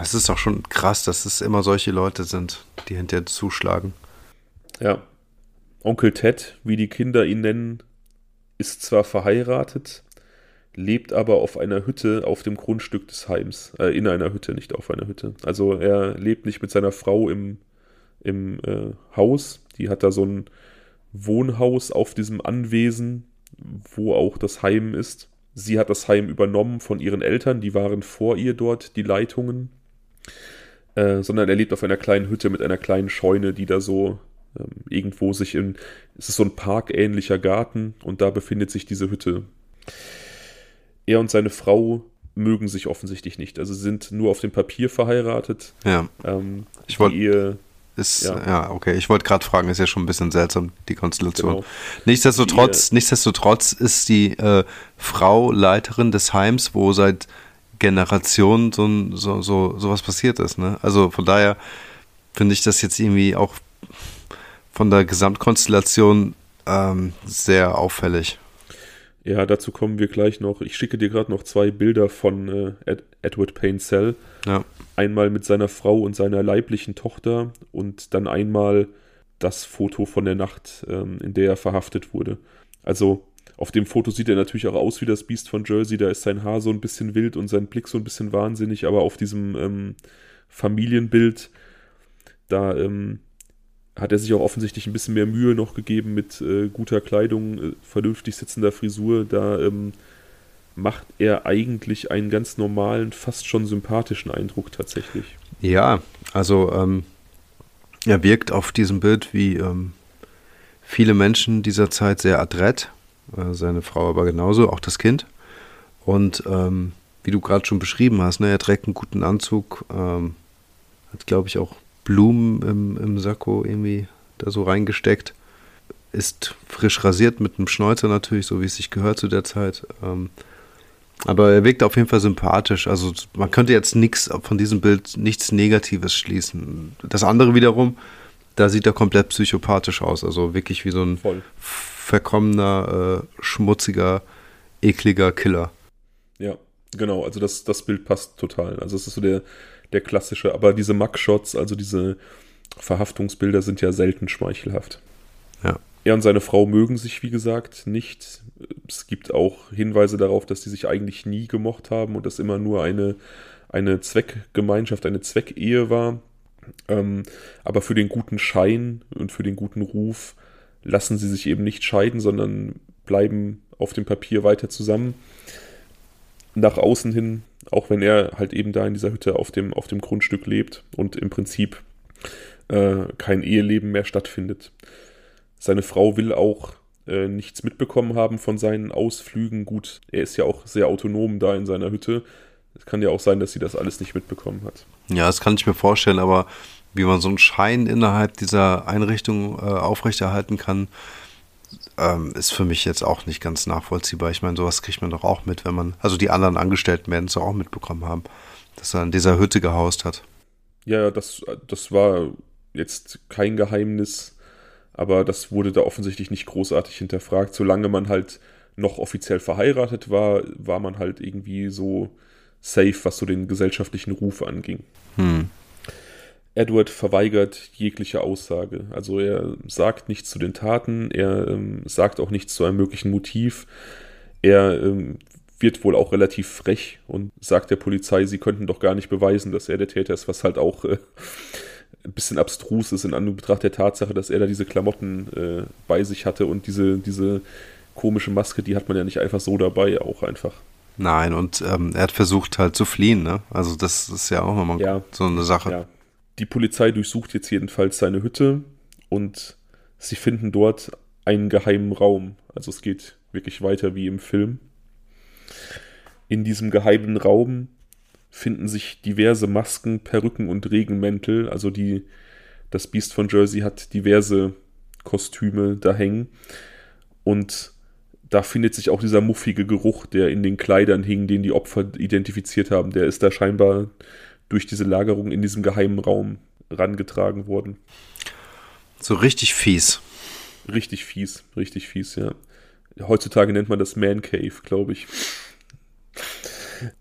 Es ist doch schon krass, dass es immer solche Leute sind, die hinterher zuschlagen. Ja. Onkel Ted, wie die Kinder ihn nennen, ist zwar verheiratet, lebt aber auf einer Hütte auf dem Grundstück des Heims. Äh, in einer Hütte, nicht auf einer Hütte. Also er lebt nicht mit seiner Frau im im äh, Haus. Die hat da so ein Wohnhaus auf diesem Anwesen, wo auch das Heim ist. Sie hat das Heim übernommen von ihren Eltern, die waren vor ihr dort, die Leitungen. Äh, sondern er lebt auf einer kleinen Hütte mit einer kleinen Scheune, die da so ähm, irgendwo sich in. Es ist so ein parkähnlicher Garten und da befindet sich diese Hütte. Er und seine Frau mögen sich offensichtlich nicht. Also sind nur auf dem Papier verheiratet. Ja. Ähm, ich wollte ist, ja. ja, okay. Ich wollte gerade fragen, ist ja schon ein bisschen seltsam, die Konstellation. Genau. Nichtsdestotrotz, die, äh, nichtsdestotrotz ist die äh, Frau Leiterin des Heims, wo seit Generationen so, so, so sowas passiert ist. Ne? Also von daher finde ich das jetzt irgendwie auch von der Gesamtkonstellation ähm, sehr auffällig. Ja, dazu kommen wir gleich noch. Ich schicke dir gerade noch zwei Bilder von äh, Ed Edward Payne Cell. Ja. Einmal mit seiner Frau und seiner leiblichen Tochter und dann einmal das Foto von der Nacht, ähm, in der er verhaftet wurde. Also auf dem Foto sieht er natürlich auch aus wie das Biest von Jersey. Da ist sein Haar so ein bisschen wild und sein Blick so ein bisschen wahnsinnig. Aber auf diesem ähm, Familienbild, da ähm, hat er sich auch offensichtlich ein bisschen mehr Mühe noch gegeben mit äh, guter Kleidung, äh, vernünftig sitzender Frisur. Da ähm, macht er eigentlich einen ganz normalen, fast schon sympathischen Eindruck tatsächlich. Ja, also ähm, Er wirkt auf diesem Bild wie ähm, viele Menschen dieser Zeit sehr adrett, äh, seine Frau aber genauso, auch das Kind. Und ähm, wie du gerade schon beschrieben hast, ne, er trägt einen guten Anzug, ähm, hat, glaube ich, auch Blumen im, im Sakko irgendwie da so reingesteckt. Ist frisch rasiert mit einem Schnäuzer natürlich, so wie es sich gehört zu der Zeit. Ähm, aber er wirkt auf jeden Fall sympathisch. Also man könnte jetzt nichts von diesem Bild, nichts Negatives schließen. Das andere wiederum, da sieht er komplett psychopathisch aus. Also wirklich wie so ein Voll. verkommener, äh, schmutziger, ekliger Killer. Ja, genau. Also das, das Bild passt total. Also es ist so der, der klassische, aber diese Mugshots, also diese Verhaftungsbilder sind ja selten schmeichelhaft. Ja. Er und seine Frau mögen sich, wie gesagt, nicht. Es gibt auch Hinweise darauf, dass sie sich eigentlich nie gemocht haben und das immer nur eine, eine Zweckgemeinschaft, eine Zweckehe war. Ähm, aber für den guten Schein und für den guten Ruf lassen sie sich eben nicht scheiden, sondern bleiben auf dem Papier weiter zusammen. Nach außen hin, auch wenn er halt eben da in dieser Hütte auf dem, auf dem Grundstück lebt und im Prinzip äh, kein Eheleben mehr stattfindet. Seine Frau will auch äh, nichts mitbekommen haben von seinen Ausflügen. Gut, er ist ja auch sehr autonom da in seiner Hütte. Es kann ja auch sein, dass sie das alles nicht mitbekommen hat. Ja, das kann ich mir vorstellen, aber wie man so einen Schein innerhalb dieser Einrichtung äh, aufrechterhalten kann, ähm, ist für mich jetzt auch nicht ganz nachvollziehbar. Ich meine, sowas kriegt man doch auch mit, wenn man, also die anderen Angestellten werden es auch mitbekommen haben, dass er in dieser Hütte gehaust hat. Ja, das, das war jetzt kein Geheimnis aber das wurde da offensichtlich nicht großartig hinterfragt. Solange man halt noch offiziell verheiratet war, war man halt irgendwie so safe, was so den gesellschaftlichen Ruf anging. Hm. Edward verweigert jegliche Aussage. Also er sagt nichts zu den Taten, er ähm, sagt auch nichts zu einem möglichen Motiv. Er ähm, wird wohl auch relativ frech und sagt der Polizei, sie könnten doch gar nicht beweisen, dass er der Täter ist, was halt auch äh, ein bisschen abstrus ist in Anbetracht der Tatsache, dass er da diese Klamotten äh, bei sich hatte und diese, diese komische Maske, die hat man ja nicht einfach so dabei, auch einfach. Nein, und ähm, er hat versucht halt zu fliehen, ne? Also das ist ja auch nochmal ja, so eine Sache. Ja. Die Polizei durchsucht jetzt jedenfalls seine Hütte und sie finden dort einen geheimen Raum. Also es geht wirklich weiter wie im Film. In diesem geheimen Raum finden sich diverse Masken, Perücken und Regenmäntel. Also die, das Biest von Jersey hat diverse Kostüme da hängen. Und da findet sich auch dieser muffige Geruch, der in den Kleidern hing, den die Opfer identifiziert haben. Der ist da scheinbar durch diese Lagerung in diesem geheimen Raum rangetragen worden. So richtig fies. Richtig fies, richtig fies, ja. Heutzutage nennt man das Man Cave, glaube ich.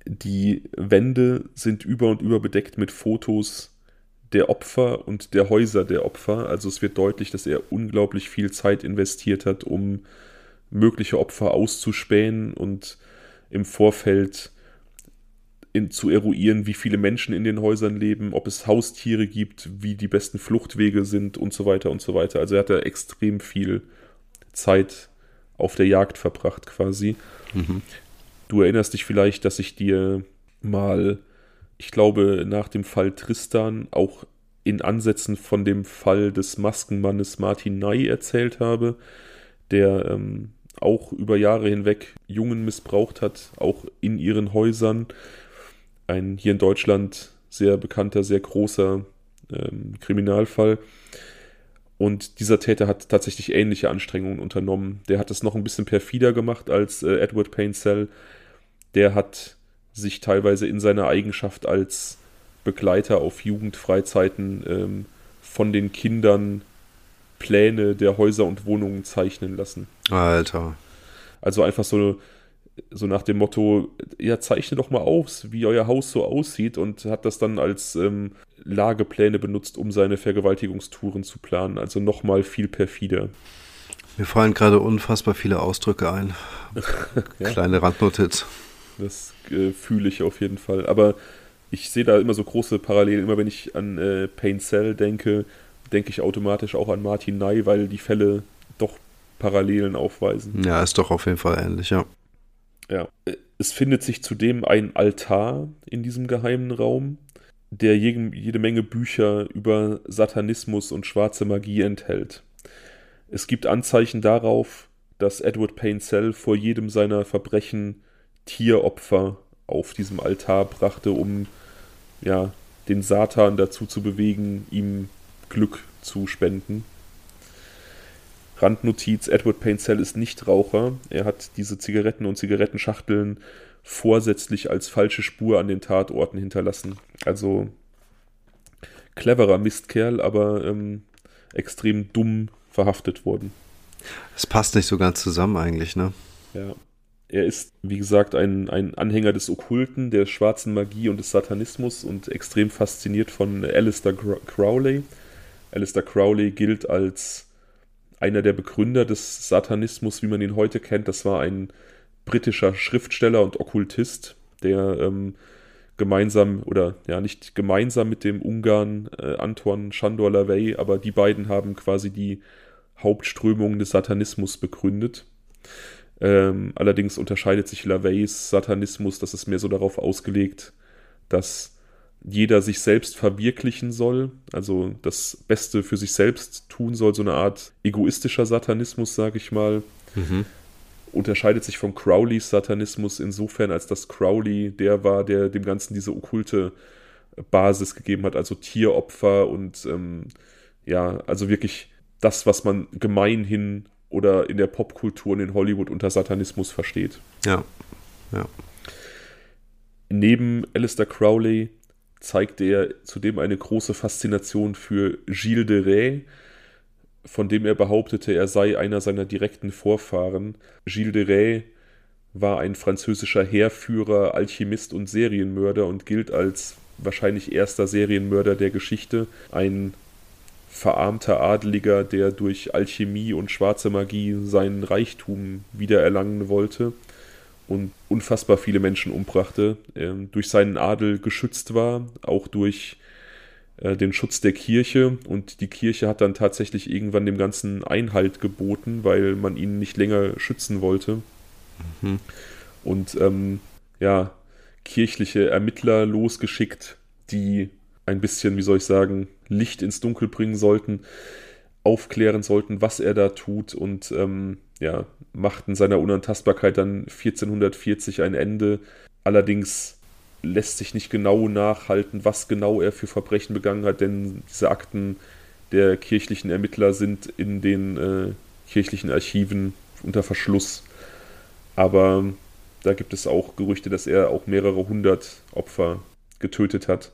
Die Wände sind über und über bedeckt mit Fotos der Opfer und der Häuser der Opfer. Also es wird deutlich, dass er unglaublich viel Zeit investiert hat, um mögliche Opfer auszuspähen und im Vorfeld in, zu eruieren, wie viele Menschen in den Häusern leben, ob es Haustiere gibt, wie die besten Fluchtwege sind und so weiter und so weiter. Also er hat da extrem viel Zeit auf der Jagd verbracht quasi. Mhm. Du erinnerst dich vielleicht, dass ich dir mal, ich glaube, nach dem Fall Tristan auch in Ansätzen von dem Fall des Maskenmannes Martin Ney erzählt habe, der ähm, auch über Jahre hinweg Jungen missbraucht hat, auch in ihren Häusern. Ein hier in Deutschland sehr bekannter, sehr großer ähm, Kriminalfall. Und dieser Täter hat tatsächlich ähnliche Anstrengungen unternommen. Der hat es noch ein bisschen perfider gemacht als äh, Edward Painsell der hat sich teilweise in seiner Eigenschaft als Begleiter auf Jugendfreizeiten ähm, von den Kindern Pläne der Häuser und Wohnungen zeichnen lassen. Alter. Also einfach so, so nach dem Motto, ja, zeichne doch mal aus, wie euer Haus so aussieht und hat das dann als ähm, Lagepläne benutzt, um seine Vergewaltigungstouren zu planen. Also nochmal viel perfider. Mir fallen gerade unfassbar viele Ausdrücke ein. ja. Kleine Randnotiz. Das äh, fühle ich auf jeden Fall. Aber ich sehe da immer so große Parallelen. Immer wenn ich an äh, Pain Cell denke, denke ich automatisch auch an Martin Ney, weil die Fälle doch Parallelen aufweisen. Ja, ist doch auf jeden Fall ähnlich, ja. Ja. Es findet sich zudem ein Altar in diesem geheimen Raum. der jede, jede Menge Bücher über Satanismus und schwarze Magie enthält. Es gibt Anzeichen darauf, dass Edward Painsell vor jedem seiner Verbrechen Tieropfer auf diesem Altar brachte, um ja, den Satan dazu zu bewegen, ihm Glück zu spenden. Randnotiz: Edward Painsell ist nicht Raucher. Er hat diese Zigaretten und Zigarettenschachteln vorsätzlich als falsche Spur an den Tatorten hinterlassen. Also cleverer Mistkerl, aber ähm, extrem dumm verhaftet worden. Es passt nicht so ganz zusammen eigentlich, ne? Ja. Er ist, wie gesagt, ein, ein Anhänger des Okkulten, der schwarzen Magie und des Satanismus und extrem fasziniert von Alistair Crowley. Alistair Crowley gilt als einer der Begründer des Satanismus, wie man ihn heute kennt. Das war ein britischer Schriftsteller und Okkultist, der ähm, gemeinsam oder ja nicht gemeinsam mit dem Ungarn äh, Anton Chandor LaVey, aber die beiden haben quasi die Hauptströmungen des Satanismus begründet. Ähm, allerdings unterscheidet sich LaVeys Satanismus, das ist mehr so darauf ausgelegt, dass jeder sich selbst verwirklichen soll, also das Beste für sich selbst tun soll, so eine Art egoistischer Satanismus, sage ich mal. Mhm. Unterscheidet sich von Crowleys Satanismus insofern, als dass Crowley der war, der dem Ganzen diese okkulte Basis gegeben hat, also Tieropfer und ähm, ja, also wirklich das, was man gemeinhin oder in der Popkultur und in Hollywood unter Satanismus versteht. Ja, ja. Neben Alistair Crowley zeigte er zudem eine große Faszination für Gilles de Rais, von dem er behauptete, er sei einer seiner direkten Vorfahren. Gilles de Rais war ein französischer Heerführer, Alchemist und Serienmörder und gilt als wahrscheinlich erster Serienmörder der Geschichte. Ein verarmter Adeliger, der durch Alchemie und schwarze Magie seinen Reichtum wiedererlangen wollte und unfassbar viele Menschen umbrachte, äh, durch seinen Adel geschützt war, auch durch äh, den Schutz der Kirche und die Kirche hat dann tatsächlich irgendwann dem Ganzen Einhalt geboten, weil man ihn nicht länger schützen wollte. Mhm. Und ähm, ja, kirchliche Ermittler losgeschickt, die ein bisschen, wie soll ich sagen, Licht ins Dunkel bringen sollten, aufklären sollten, was er da tut und ähm, ja, machten seiner Unantastbarkeit dann 1440 ein Ende. Allerdings lässt sich nicht genau nachhalten, was genau er für Verbrechen begangen hat, denn diese Akten der kirchlichen Ermittler sind in den äh, kirchlichen Archiven unter Verschluss. Aber da gibt es auch Gerüchte, dass er auch mehrere hundert Opfer getötet hat.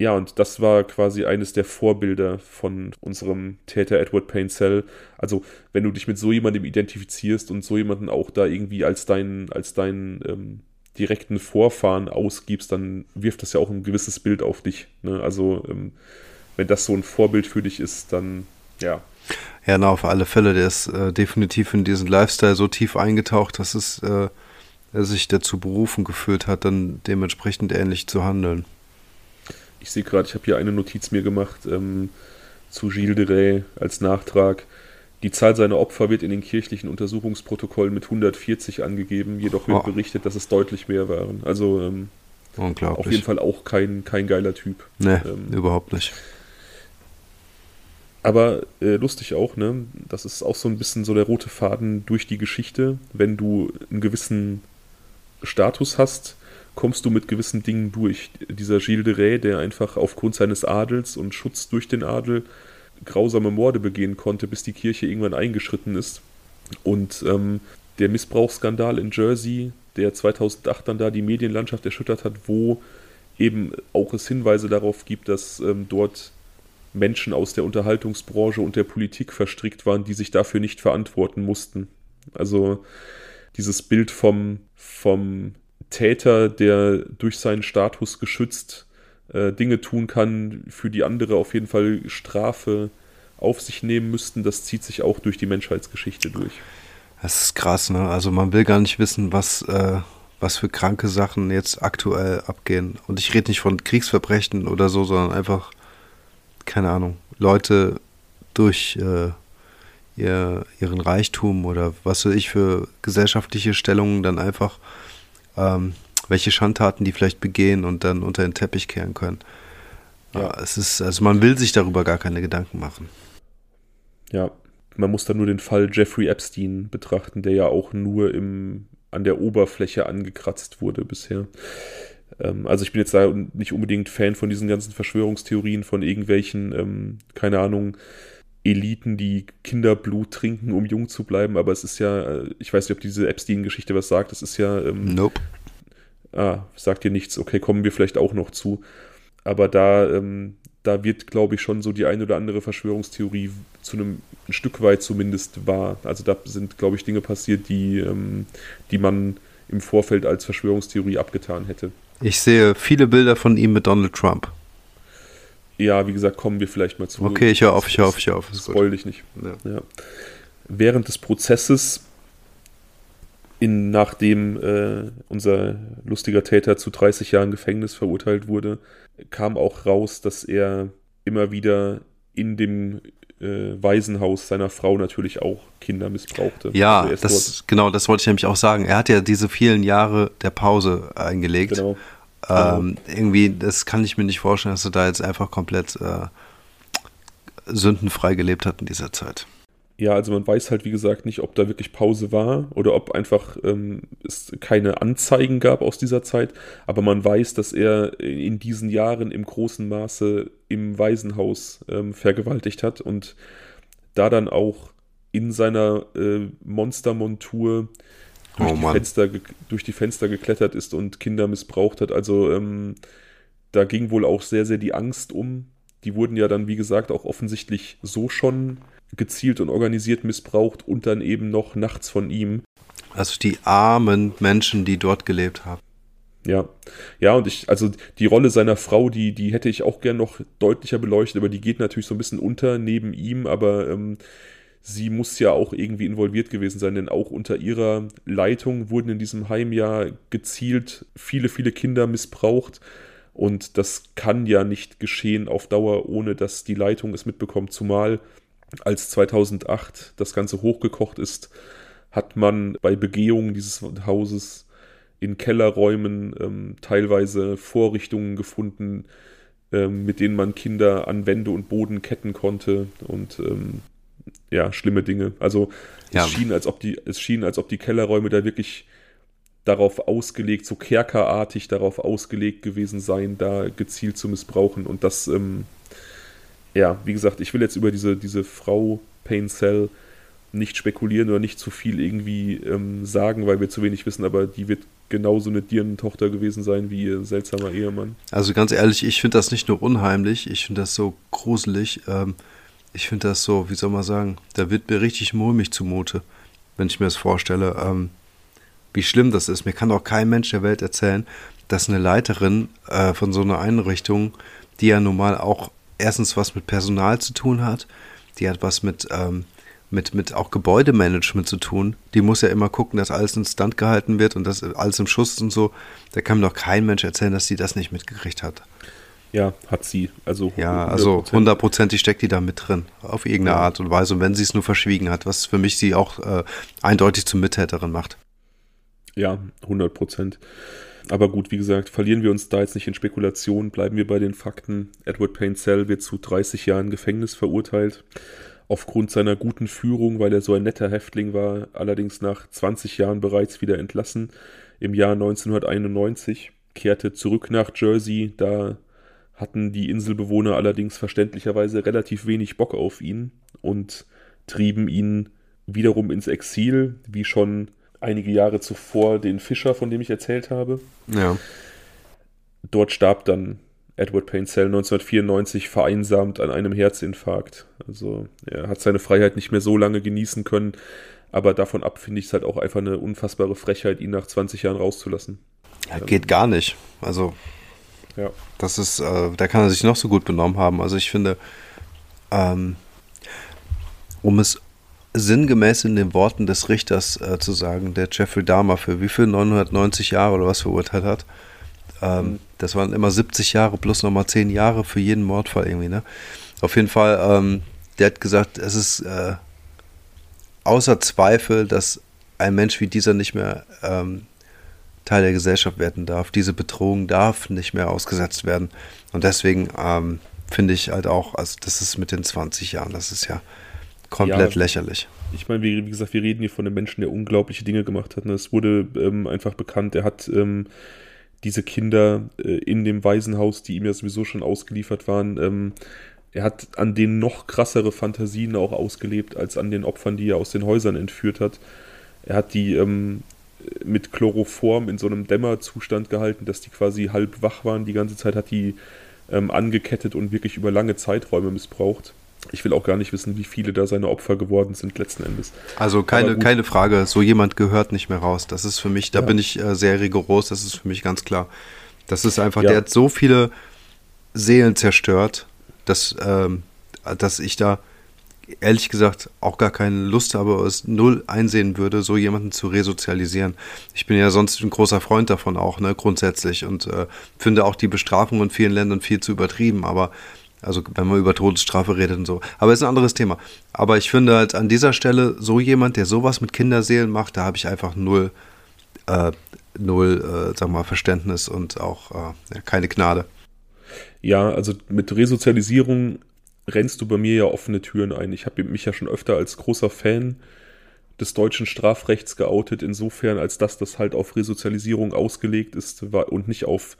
Ja, und das war quasi eines der Vorbilder von unserem Täter Edward Painsell. Also, wenn du dich mit so jemandem identifizierst und so jemanden auch da irgendwie als deinen, als deinen ähm, direkten Vorfahren ausgibst, dann wirft das ja auch ein gewisses Bild auf dich. Ne? Also, ähm, wenn das so ein Vorbild für dich ist, dann ja. Ja, na, auf alle Fälle. Der ist äh, definitiv in diesen Lifestyle so tief eingetaucht, dass es äh, er sich dazu berufen gefühlt hat, dann dementsprechend ähnlich zu handeln ich sehe gerade, ich habe hier eine Notiz mir gemacht ähm, zu Gilles de Rais als Nachtrag. Die Zahl seiner Opfer wird in den kirchlichen Untersuchungsprotokollen mit 140 angegeben, jedoch wird oh. berichtet, dass es deutlich mehr waren. Also ähm, Unglaublich. auf jeden Fall auch kein, kein geiler Typ. Nee, ähm, überhaupt nicht. Aber äh, lustig auch, ne? Das ist auch so ein bisschen so der rote Faden durch die Geschichte. Wenn du einen gewissen Status hast, kommst du mit gewissen Dingen durch. Dieser Gilles de Rais, der einfach aufgrund seines Adels und Schutz durch den Adel grausame Morde begehen konnte, bis die Kirche irgendwann eingeschritten ist. Und ähm, der Missbrauchsskandal in Jersey, der 2008 dann da die Medienlandschaft erschüttert hat, wo eben auch es Hinweise darauf gibt, dass ähm, dort Menschen aus der Unterhaltungsbranche und der Politik verstrickt waren, die sich dafür nicht verantworten mussten. Also dieses Bild vom, vom Täter, der durch seinen Status geschützt äh, Dinge tun kann, für die andere auf jeden Fall Strafe auf sich nehmen müssten, das zieht sich auch durch die Menschheitsgeschichte durch. Das ist krass, ne? Also man will gar nicht wissen, was, äh, was für kranke Sachen jetzt aktuell abgehen. Und ich rede nicht von Kriegsverbrechen oder so, sondern einfach, keine Ahnung, Leute durch äh, ihr, ihren Reichtum oder was weiß ich für gesellschaftliche Stellungen dann einfach ähm, welche Schandtaten die vielleicht begehen und dann unter den Teppich kehren können. Ja. Es ist, also man will sich darüber gar keine Gedanken machen. Ja, man muss dann nur den Fall Jeffrey Epstein betrachten, der ja auch nur im, an der Oberfläche angekratzt wurde bisher. Ähm, also ich bin jetzt da nicht unbedingt Fan von diesen ganzen Verschwörungstheorien von irgendwelchen, ähm, keine Ahnung, Eliten, die Kinderblut trinken, um jung zu bleiben, aber es ist ja, äh, ich weiß nicht, ob diese Epstein-Geschichte was sagt, es ist ja. Ähm, nope. Ah, sagt dir nichts, okay, kommen wir vielleicht auch noch zu. Aber da, ähm, da wird, glaube ich, schon so die eine oder andere Verschwörungstheorie zu einem ein Stück weit zumindest wahr. Also da sind, glaube ich, Dinge passiert, die, ähm, die man im Vorfeld als Verschwörungstheorie abgetan hätte. Ich sehe viele Bilder von ihm mit Donald Trump. Ja, wie gesagt, kommen wir vielleicht mal zu. Okay, ich höre auf, ich höre auf, ich höre auf. Spoil dich nicht. Ja. Ja. Während des Prozesses, in, nachdem äh, unser lustiger Täter zu 30 Jahren Gefängnis verurteilt wurde, kam auch raus, dass er immer wieder in dem äh, Waisenhaus seiner Frau natürlich auch Kinder missbrauchte. Ja, also das, genau, das wollte ich nämlich auch sagen. Er hat ja diese vielen Jahre der Pause eingelegt. Genau. Ähm. Irgendwie, das kann ich mir nicht vorstellen, dass er da jetzt einfach komplett äh, sündenfrei gelebt hat in dieser Zeit. Ja, also man weiß halt, wie gesagt, nicht, ob da wirklich Pause war oder ob einfach ähm, es keine Anzeigen gab aus dieser Zeit. Aber man weiß, dass er in diesen Jahren im großen Maße im Waisenhaus ähm, vergewaltigt hat und da dann auch in seiner äh, Monstermontur durch, oh, die Fenster, durch die Fenster geklettert ist und Kinder missbraucht hat. Also ähm, da ging wohl auch sehr, sehr die Angst um. Die wurden ja dann, wie gesagt, auch offensichtlich so schon gezielt und organisiert missbraucht und dann eben noch nachts von ihm. Also die armen Menschen, die dort gelebt haben. Ja, ja, und ich, also die Rolle seiner Frau, die, die hätte ich auch gern noch deutlicher beleuchtet, aber die geht natürlich so ein bisschen unter neben ihm, aber ähm, sie muss ja auch irgendwie involviert gewesen sein, denn auch unter ihrer Leitung wurden in diesem Heim ja gezielt viele, viele Kinder missbraucht. Und das kann ja nicht geschehen auf Dauer, ohne dass die Leitung es mitbekommt, zumal als 2008 das Ganze hochgekocht ist, hat man bei Begehungen dieses Hauses in Kellerräumen ähm, teilweise Vorrichtungen gefunden, ähm, mit denen man Kinder an Wände und Boden ketten konnte und ähm, ja, schlimme Dinge. Also ja. es schien, als ob die, es schien, als ob die Kellerräume da wirklich darauf ausgelegt, so kerkerartig darauf ausgelegt gewesen seien, da gezielt zu missbrauchen. Und das ähm, ja, wie gesagt, ich will jetzt über diese, diese Frau Pain Cell nicht spekulieren oder nicht zu viel irgendwie ähm, sagen, weil wir zu wenig wissen, aber die wird genauso eine Dirnentochter gewesen sein wie ihr seltsamer Ehemann. Also ganz ehrlich, ich finde das nicht nur unheimlich, ich finde das so gruselig. Ähm, ich finde das so, wie soll man sagen, da wird mir richtig mulmig zumute, wenn ich mir das vorstelle, ähm, wie schlimm das ist. Mir kann auch kein Mensch der Welt erzählen, dass eine Leiterin äh, von so einer Einrichtung, die ja normal auch erstens was mit Personal zu tun hat, die hat was mit, ähm, mit, mit auch Gebäudemanagement zu tun. Die muss ja immer gucken, dass alles in Stand gehalten wird und dass alles im Schuss ist und so. Da kann mir doch kein Mensch erzählen, dass sie das nicht mitgekriegt hat. Ja, hat sie. Also ja, also hundertprozentig steckt die da mit drin, auf irgendeine. Art und Weise. Und wenn sie es nur verschwiegen hat, was für mich sie auch äh, eindeutig zum Mittäterin macht. Ja, 100 Prozent. Aber gut, wie gesagt, verlieren wir uns da jetzt nicht in Spekulationen, bleiben wir bei den Fakten. Edward Payne Cell wird zu 30 Jahren Gefängnis verurteilt. Aufgrund seiner guten Führung, weil er so ein netter Häftling war, allerdings nach 20 Jahren bereits wieder entlassen. Im Jahr 1991 kehrte zurück nach Jersey, da hatten die Inselbewohner allerdings verständlicherweise relativ wenig Bock auf ihn und trieben ihn wiederum ins Exil, wie schon einige Jahre zuvor den Fischer, von dem ich erzählt habe. Ja. Dort starb dann Edward Payne Cell 1994 vereinsamt an einem Herzinfarkt. Also er hat seine Freiheit nicht mehr so lange genießen können, aber davon ab finde ich es halt auch einfach eine unfassbare Frechheit, ihn nach 20 Jahren rauszulassen. Ja, geht gar nicht. Also ja. das ist, äh, da kann er sich noch so gut benommen haben. Also ich finde, ähm, um es sinngemäß in den Worten des Richters äh, zu sagen, der Jeffrey Dahmer für wie viel 990 Jahre oder was verurteilt hat. Ähm, mhm. Das waren immer 70 Jahre plus nochmal 10 Jahre für jeden Mordfall irgendwie, ne? Auf jeden Fall, ähm, der hat gesagt, es ist äh, außer Zweifel, dass ein Mensch wie dieser nicht mehr ähm, Teil der Gesellschaft werden darf. Diese Bedrohung darf nicht mehr ausgesetzt werden. Und deswegen ähm, finde ich halt auch, also das ist mit den 20 Jahren, das ist ja komplett ja, lächerlich. Ich meine, wie, wie, gesagt, wir reden hier von einem Menschen, der unglaubliche Dinge gemacht hat. Ne? Es wurde ähm, einfach bekannt, er hat ähm, diese Kinder äh, in dem Waisenhaus, die ihm ja sowieso schon ausgeliefert waren, ähm, er hat an denen noch krassere Fantasien auch ausgelebt, als an den Opfern, die er aus den Häusern entführt hat. Er hat die ähm, mit Chloroform in so einem Dämmerzustand gehalten, dass die quasi halb wach waren. Die ganze Zeit hat die ähm, angekettet und wirklich über lange Zeiträume missbraucht. Ich will auch gar nicht wissen, wie viele da seine Opfer geworden sind letzten Endes. Also keine, keine Frage, so jemand gehört nicht mehr raus. Das ist für mich, da ja. bin ich äh, sehr rigoros, das ist für mich ganz klar. Das ist einfach, ja. der hat so viele Seelen zerstört, dass, ähm, dass ich da ehrlich gesagt auch gar keine Lust habe, es null einsehen würde, so jemanden zu resozialisieren. Ich bin ja sonst ein großer Freund davon auch, ne, grundsätzlich und äh, finde auch die Bestrafung in vielen Ländern viel zu übertrieben, aber also wenn man über Todesstrafe redet und so. Aber ist ein anderes Thema. Aber ich finde halt an dieser Stelle so jemand, der sowas mit Kinderseelen macht, da habe ich einfach null, äh, null, äh, sag mal, Verständnis und auch äh, keine Gnade. Ja, also mit Resozialisierung rennst du bei mir ja offene Türen ein. Ich habe mich ja schon öfter als großer Fan des deutschen Strafrechts geoutet, insofern als dass das halt auf Resozialisierung ausgelegt ist und nicht auf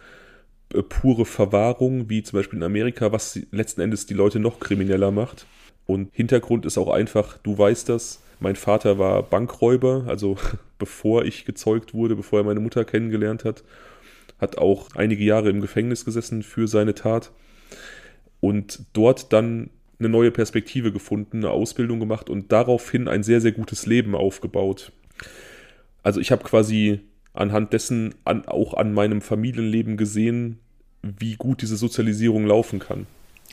äh, pure Verwahrung, wie zum Beispiel in Amerika, was letzten Endes die Leute noch krimineller macht. Und Hintergrund ist auch einfach, du weißt das, mein Vater war Bankräuber, also bevor ich gezeugt wurde, bevor er meine Mutter kennengelernt hat, hat auch einige Jahre im Gefängnis gesessen für seine Tat und dort dann eine neue Perspektive gefunden, eine Ausbildung gemacht und daraufhin ein sehr, sehr gutes Leben aufgebaut. Also ich habe quasi anhand dessen an, auch an meinem Familienleben gesehen, wie gut diese Sozialisierung laufen kann.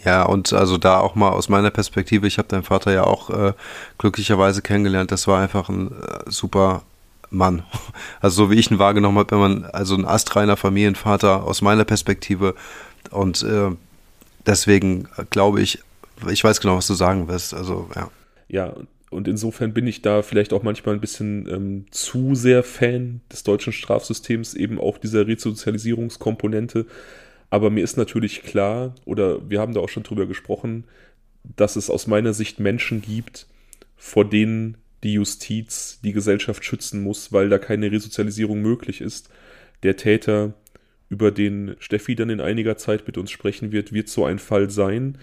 Ja, und also da auch mal aus meiner Perspektive, ich habe deinen Vater ja auch äh, glücklicherweise kennengelernt, das war einfach ein äh, super Mann. Also so wie ich ihn wahrgenommen habe, wenn man, also ein astreiner Familienvater aus meiner Perspektive und äh, deswegen glaube ich, ich weiß genau, was du sagen wirst, also ja. Ja, und insofern bin ich da vielleicht auch manchmal ein bisschen ähm, zu sehr Fan des deutschen Strafsystems, eben auch dieser Resozialisierungskomponente. Aber mir ist natürlich klar, oder wir haben da auch schon drüber gesprochen, dass es aus meiner Sicht Menschen gibt, vor denen die Justiz die Gesellschaft schützen muss, weil da keine Resozialisierung möglich ist. Der Täter, über den Steffi dann in einiger Zeit mit uns sprechen wird, wird so ein Fall sein.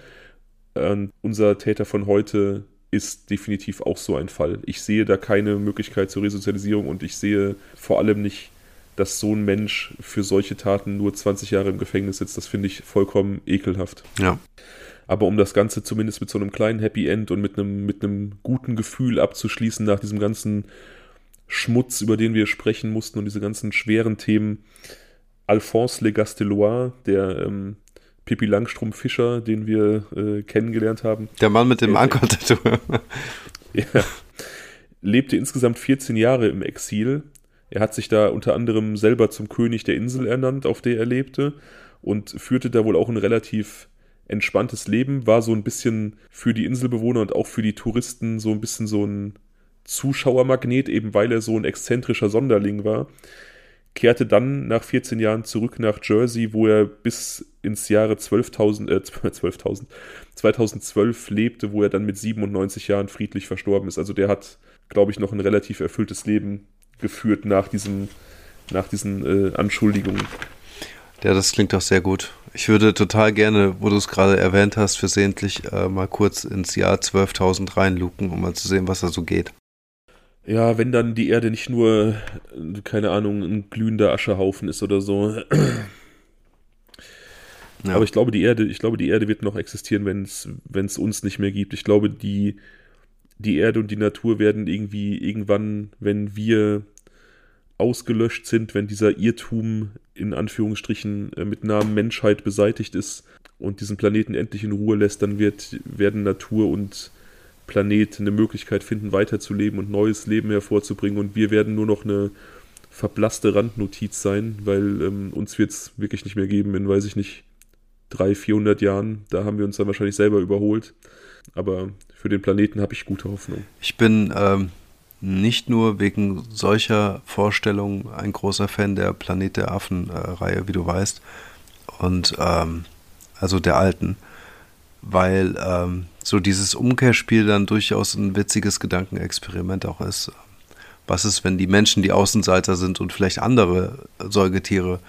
Und unser Täter von heute ist definitiv auch so ein Fall. Ich sehe da keine Möglichkeit zur Resozialisierung und ich sehe vor allem nicht, dass so ein Mensch für solche Taten nur 20 Jahre im Gefängnis sitzt. Das finde ich vollkommen ekelhaft. Ja. Aber um das Ganze zumindest mit so einem kleinen Happy End und mit einem, mit einem guten Gefühl abzuschließen nach diesem ganzen Schmutz, über den wir sprechen mussten und diese ganzen schweren Themen, Alphonse Le Gastelois, der ähm, Pippi Langstrumpf-Fischer, den wir äh, kennengelernt haben. Der Mann mit dem Anker-Tattoo. ja. Lebte insgesamt 14 Jahre im Exil. Er hat sich da unter anderem selber zum König der Insel ernannt, auf der er lebte, und führte da wohl auch ein relativ entspanntes Leben, war so ein bisschen für die Inselbewohner und auch für die Touristen so ein bisschen so ein Zuschauermagnet, eben weil er so ein exzentrischer Sonderling war kehrte dann nach 14 Jahren zurück nach Jersey, wo er bis ins Jahre 12.000, äh, 12.000, 2012 lebte, wo er dann mit 97 Jahren friedlich verstorben ist. Also der hat, glaube ich, noch ein relativ erfülltes Leben geführt nach diesen, nach diesen äh, Anschuldigungen. Ja, das klingt doch sehr gut. Ich würde total gerne, wo du es gerade erwähnt hast, versehentlich äh, mal kurz ins Jahr 12.000 reinluken, um mal zu sehen, was da so geht. Ja, wenn dann die Erde nicht nur, keine Ahnung, ein glühender Aschehaufen ist oder so. Ja. Aber ich glaube, die Erde, ich glaube, die Erde wird noch existieren, wenn es uns nicht mehr gibt. Ich glaube, die, die Erde und die Natur werden irgendwie irgendwann, wenn wir ausgelöscht sind, wenn dieser Irrtum in Anführungsstrichen äh, mit Namen Menschheit beseitigt ist und diesen Planeten endlich in Ruhe lässt, dann wird, werden Natur und Planet eine Möglichkeit finden, weiterzuleben und neues Leben hervorzubringen. Und wir werden nur noch eine verblasste Randnotiz sein, weil ähm, uns wird es wirklich nicht mehr geben in, weiß ich nicht, 300, 400 Jahren. Da haben wir uns dann wahrscheinlich selber überholt. Aber für den Planeten habe ich gute Hoffnung. Ich bin ähm, nicht nur wegen solcher Vorstellungen ein großer Fan der Planet der Affen-Reihe, äh, wie du weißt. Und ähm, also der alten. Weil ähm, so dieses Umkehrspiel dann durchaus ein witziges Gedankenexperiment auch ist. Was ist, wenn die Menschen die Außenseiter sind und vielleicht andere Säugetiere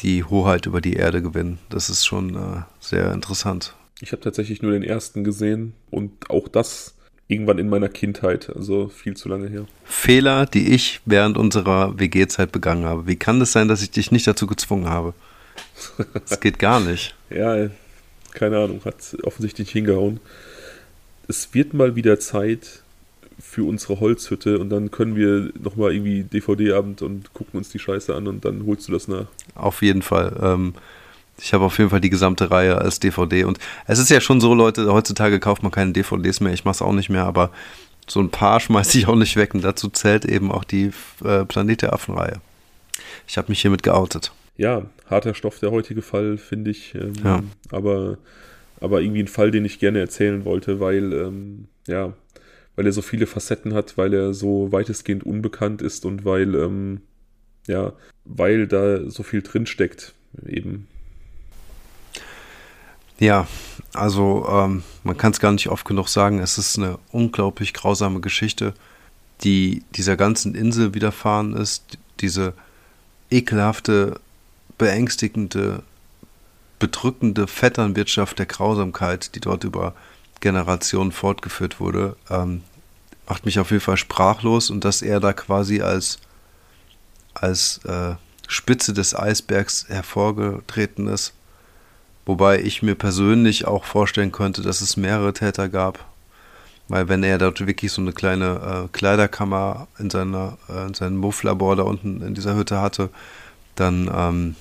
die Hoheit über die Erde gewinnen? Das ist schon äh, sehr interessant. Ich habe tatsächlich nur den ersten gesehen und auch das irgendwann in meiner Kindheit, also viel zu lange her. Fehler, die ich während unserer WG-Zeit begangen habe. Wie kann es das sein, dass ich dich nicht dazu gezwungen habe? Das geht gar nicht. ja, keine Ahnung, hat offensichtlich hingehauen. Es wird mal wieder Zeit für unsere Holzhütte und dann können wir nochmal irgendwie DVD-Abend und gucken uns die Scheiße an und dann holst du das nach. Auf jeden Fall. Ähm, ich habe auf jeden Fall die gesamte Reihe als DVD. Und es ist ja schon so, Leute, heutzutage kauft man keine DVDs mehr. Ich mache es auch nicht mehr, aber so ein paar schmeiße ich auch nicht weg. Und dazu zählt eben auch die äh, Planet der Affen-Reihe. Ich habe mich hiermit geoutet. Ja, harter Stoff der heutige Fall, finde ich. Ähm, ja. Aber, aber irgendwie ein Fall, den ich gerne erzählen wollte, weil, ähm, ja, weil er so viele Facetten hat, weil er so weitestgehend unbekannt ist und weil, ähm, ja, weil da so viel drinsteckt. Eben ja, also ähm, man kann es gar nicht oft genug sagen. Es ist eine unglaublich grausame Geschichte, die dieser ganzen Insel widerfahren ist. Diese ekelhafte, beängstigende, bedrückende Vetternwirtschaft der Grausamkeit, die dort über Generationen fortgeführt wurde, ähm, macht mich auf jeden Fall sprachlos und dass er da quasi als, als äh, Spitze des Eisbergs hervorgetreten ist Wobei ich mir persönlich auch vorstellen könnte, dass es mehrere Täter gab. Weil wenn er dort wirklich so eine kleine äh, Kleiderkammer in, seiner, äh, in seinem Mufflabor da unten in dieser Hütte hatte, dann ähm,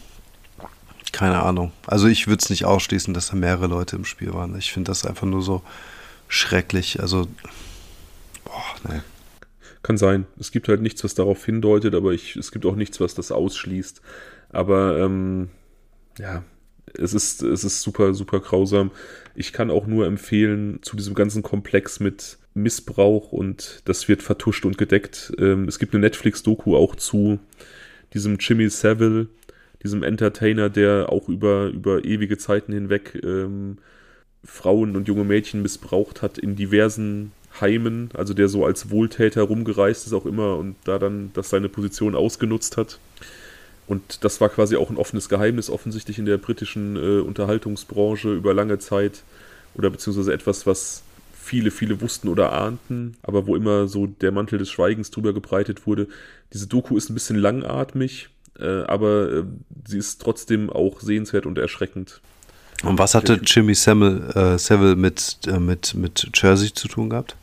keine Ahnung. Also ich würde es nicht ausschließen, dass da mehrere Leute im Spiel waren. Ich finde das einfach nur so schrecklich. Also, boah, ne. Kann sein. Es gibt halt nichts, was darauf hindeutet, aber ich, es gibt auch nichts, was das ausschließt. Aber ähm, ja, es ist, es ist super, super grausam. Ich kann auch nur empfehlen, zu diesem ganzen Komplex mit Missbrauch und das wird vertuscht und gedeckt. Ähm, es gibt eine Netflix-Doku auch zu diesem Jimmy Savile, diesem Entertainer, der auch über, über ewige Zeiten hinweg ähm, Frauen und junge Mädchen missbraucht hat in diversen Heimen, also der so als Wohltäter rumgereist ist auch immer und da dann das seine Position ausgenutzt hat. Und das war quasi auch ein offenes Geheimnis, offensichtlich in der britischen äh, Unterhaltungsbranche über lange Zeit. Oder beziehungsweise etwas, was viele, viele wussten oder ahnten, aber wo immer so der Mantel des Schweigens drüber gebreitet wurde. Diese Doku ist ein bisschen langatmig, äh, aber äh, sie ist trotzdem auch sehenswert und erschreckend. Und was hatte Jimmy Savile, äh, Savile mit, äh, mit, mit Jersey zu tun gehabt?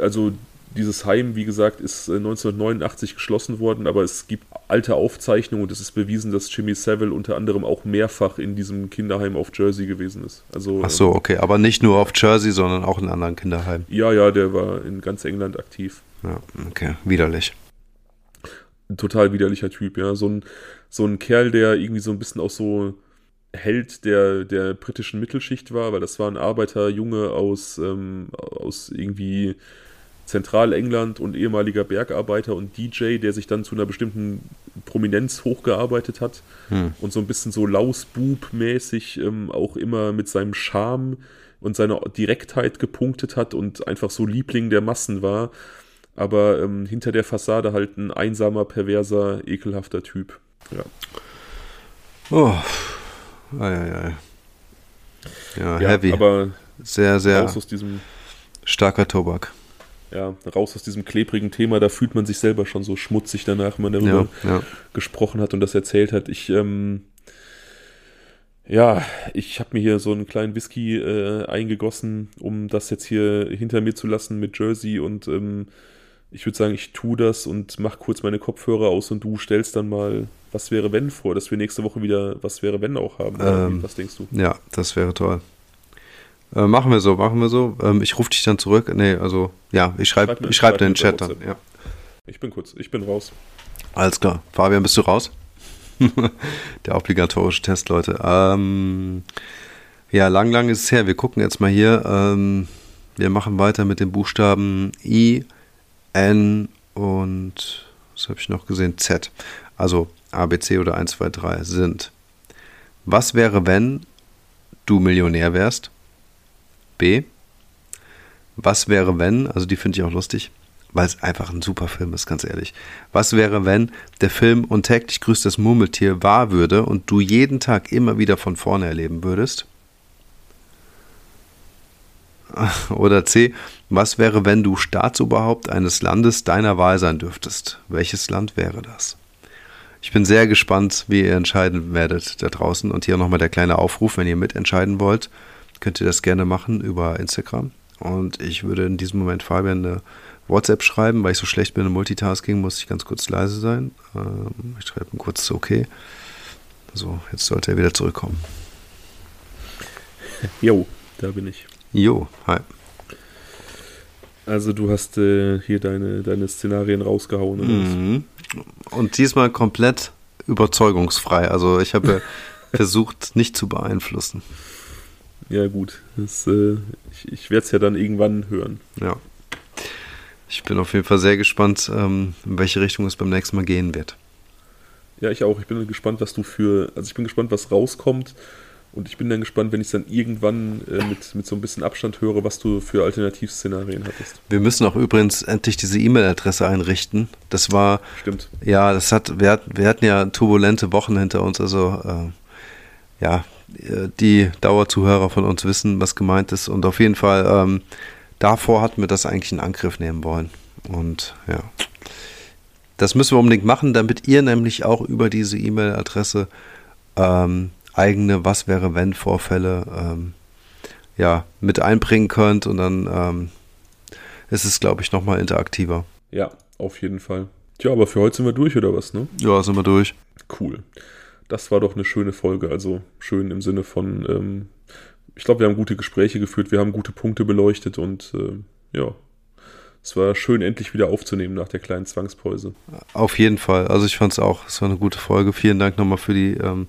Also dieses Heim, wie gesagt, ist 1989 äh, geschlossen worden, aber es gibt alte Aufzeichnungen und es ist bewiesen, dass Jimmy Savile unter anderem auch mehrfach in diesem Kinderheim auf Jersey gewesen ist. Also, Ach so, okay, aber nicht nur auf Jersey, sondern auch in anderen Kinderheimen. Ja, ja, der war in ganz England aktiv. Ja, okay, widerlich. Ein total widerlicher Typ, ja. So ein, so ein Kerl, der irgendwie so ein bisschen auch so Held der, der britischen Mittelschicht war, weil das war ein Arbeiterjunge aus, ähm, aus irgendwie Zentralengland und ehemaliger Bergarbeiter und DJ, der sich dann zu einer bestimmten Prominenz hochgearbeitet hat hm. und so ein bisschen so Lausbub-mäßig ähm, auch immer mit seinem Charme und seiner Direktheit gepunktet hat und einfach so Liebling der Massen war, aber ähm, hinter der Fassade halt ein einsamer, perverser, ekelhafter Typ. Ja. Oh. Ei, ei, ei. Ja, ja, heavy. Aber sehr, sehr starker Tobak ja, raus aus diesem klebrigen Thema, da fühlt man sich selber schon so schmutzig danach, wenn man darüber ja, ja. gesprochen hat und das erzählt hat. Ich, ähm, ja, ich habe mir hier so einen kleinen Whisky äh, eingegossen, um das jetzt hier hinter mir zu lassen mit Jersey und ähm, ich würde sagen, ich tue das und mach kurz meine Kopfhörer aus und du stellst dann mal Was wäre wenn vor, dass wir nächste Woche wieder Was wäre wenn auch haben. Ähm, Was denkst du? Ja, das wäre toll. Äh, machen wir so, machen wir so. Ähm, ich rufe dich dann zurück. Nee, also, ja, ich schreibe schreib, ich schreib, schreib den Chat dann. Ja. Ich bin kurz, ich bin raus. Alles klar. Fabian, bist du raus? Der obligatorische Test, Leute. Ähm, ja, lang, lang ist es her. Wir gucken jetzt mal hier. Ähm, wir machen weiter mit den Buchstaben I, N und was habe ich noch gesehen? Z. Also A, B, C oder 1, 2, 3 sind. Was wäre, wenn du Millionär wärst? B. Was wäre, wenn, also die finde ich auch lustig, weil es einfach ein super Film ist, ganz ehrlich. Was wäre, wenn der Film Und täglich grüßt das Murmeltier wahr würde und du jeden Tag immer wieder von vorne erleben würdest? Oder C. Was wäre, wenn du Staatsoberhaupt eines Landes deiner Wahl sein dürftest? Welches Land wäre das? Ich bin sehr gespannt, wie ihr entscheiden werdet da draußen. Und hier nochmal der kleine Aufruf, wenn ihr mitentscheiden wollt, könnt ihr das gerne machen über Instagram. Und ich würde in diesem Moment Fabian eine WhatsApp schreiben, weil ich so schlecht bin im Multitasking, muss ich ganz kurz leise sein. Ähm, ich schreibe ihm kurz okay. So, jetzt sollte er wieder zurückkommen. Jo, da bin ich. Jo, hi. Also du hast äh, hier deine, deine Szenarien rausgehauen. Mhm. Und diesmal komplett überzeugungsfrei. Also ich habe versucht, nicht zu beeinflussen. Ja gut, das, äh, ich, ich werde es ja dann irgendwann hören. Ja. Ich bin auf jeden Fall sehr gespannt, ähm, in welche Richtung es beim nächsten Mal gehen wird. Ja, ich auch. Ich bin gespannt, was du für. Also ich bin gespannt, was rauskommt. Und ich bin dann gespannt, wenn ich es dann irgendwann äh, mit, mit so ein bisschen Abstand höre, was du für Alternativszenarien hattest. Wir müssen auch übrigens endlich diese E-Mail-Adresse einrichten. Das war. Stimmt. Ja, das hat. Wir, hatten, wir hatten ja turbulente Wochen hinter uns. Also, äh, ja, die Dauerzuhörer von uns wissen, was gemeint ist. Und auf jeden Fall, ähm, davor hatten wir das eigentlich in Angriff nehmen wollen. Und ja. Das müssen wir unbedingt machen, damit ihr nämlich auch über diese E-Mail-Adresse ähm, eigene Was wäre wenn Vorfälle ähm, ja, mit einbringen könnt und dann ähm, ist es, glaube ich, nochmal interaktiver. Ja, auf jeden Fall. Tja, aber für heute sind wir durch, oder was, ne? Ja, sind wir durch. Cool. Das war doch eine schöne Folge. Also schön im Sinne von, ähm, ich glaube, wir haben gute Gespräche geführt, wir haben gute Punkte beleuchtet und äh, ja, es war schön, endlich wieder aufzunehmen nach der kleinen Zwangspause. Auf jeden Fall. Also ich fand es auch, es war eine gute Folge. Vielen Dank nochmal für die ähm,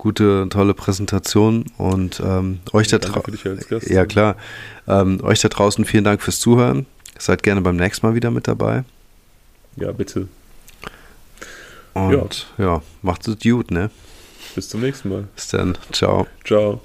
gute, tolle Präsentation und ähm, euch da draußen. Ja, klar. Ähm, euch da draußen vielen Dank fürs Zuhören. Seid gerne beim nächsten Mal wieder mit dabei. Ja, bitte. Und ja, ja macht es gut, ne? Bis zum nächsten Mal. Bis dann. Ciao. Ciao.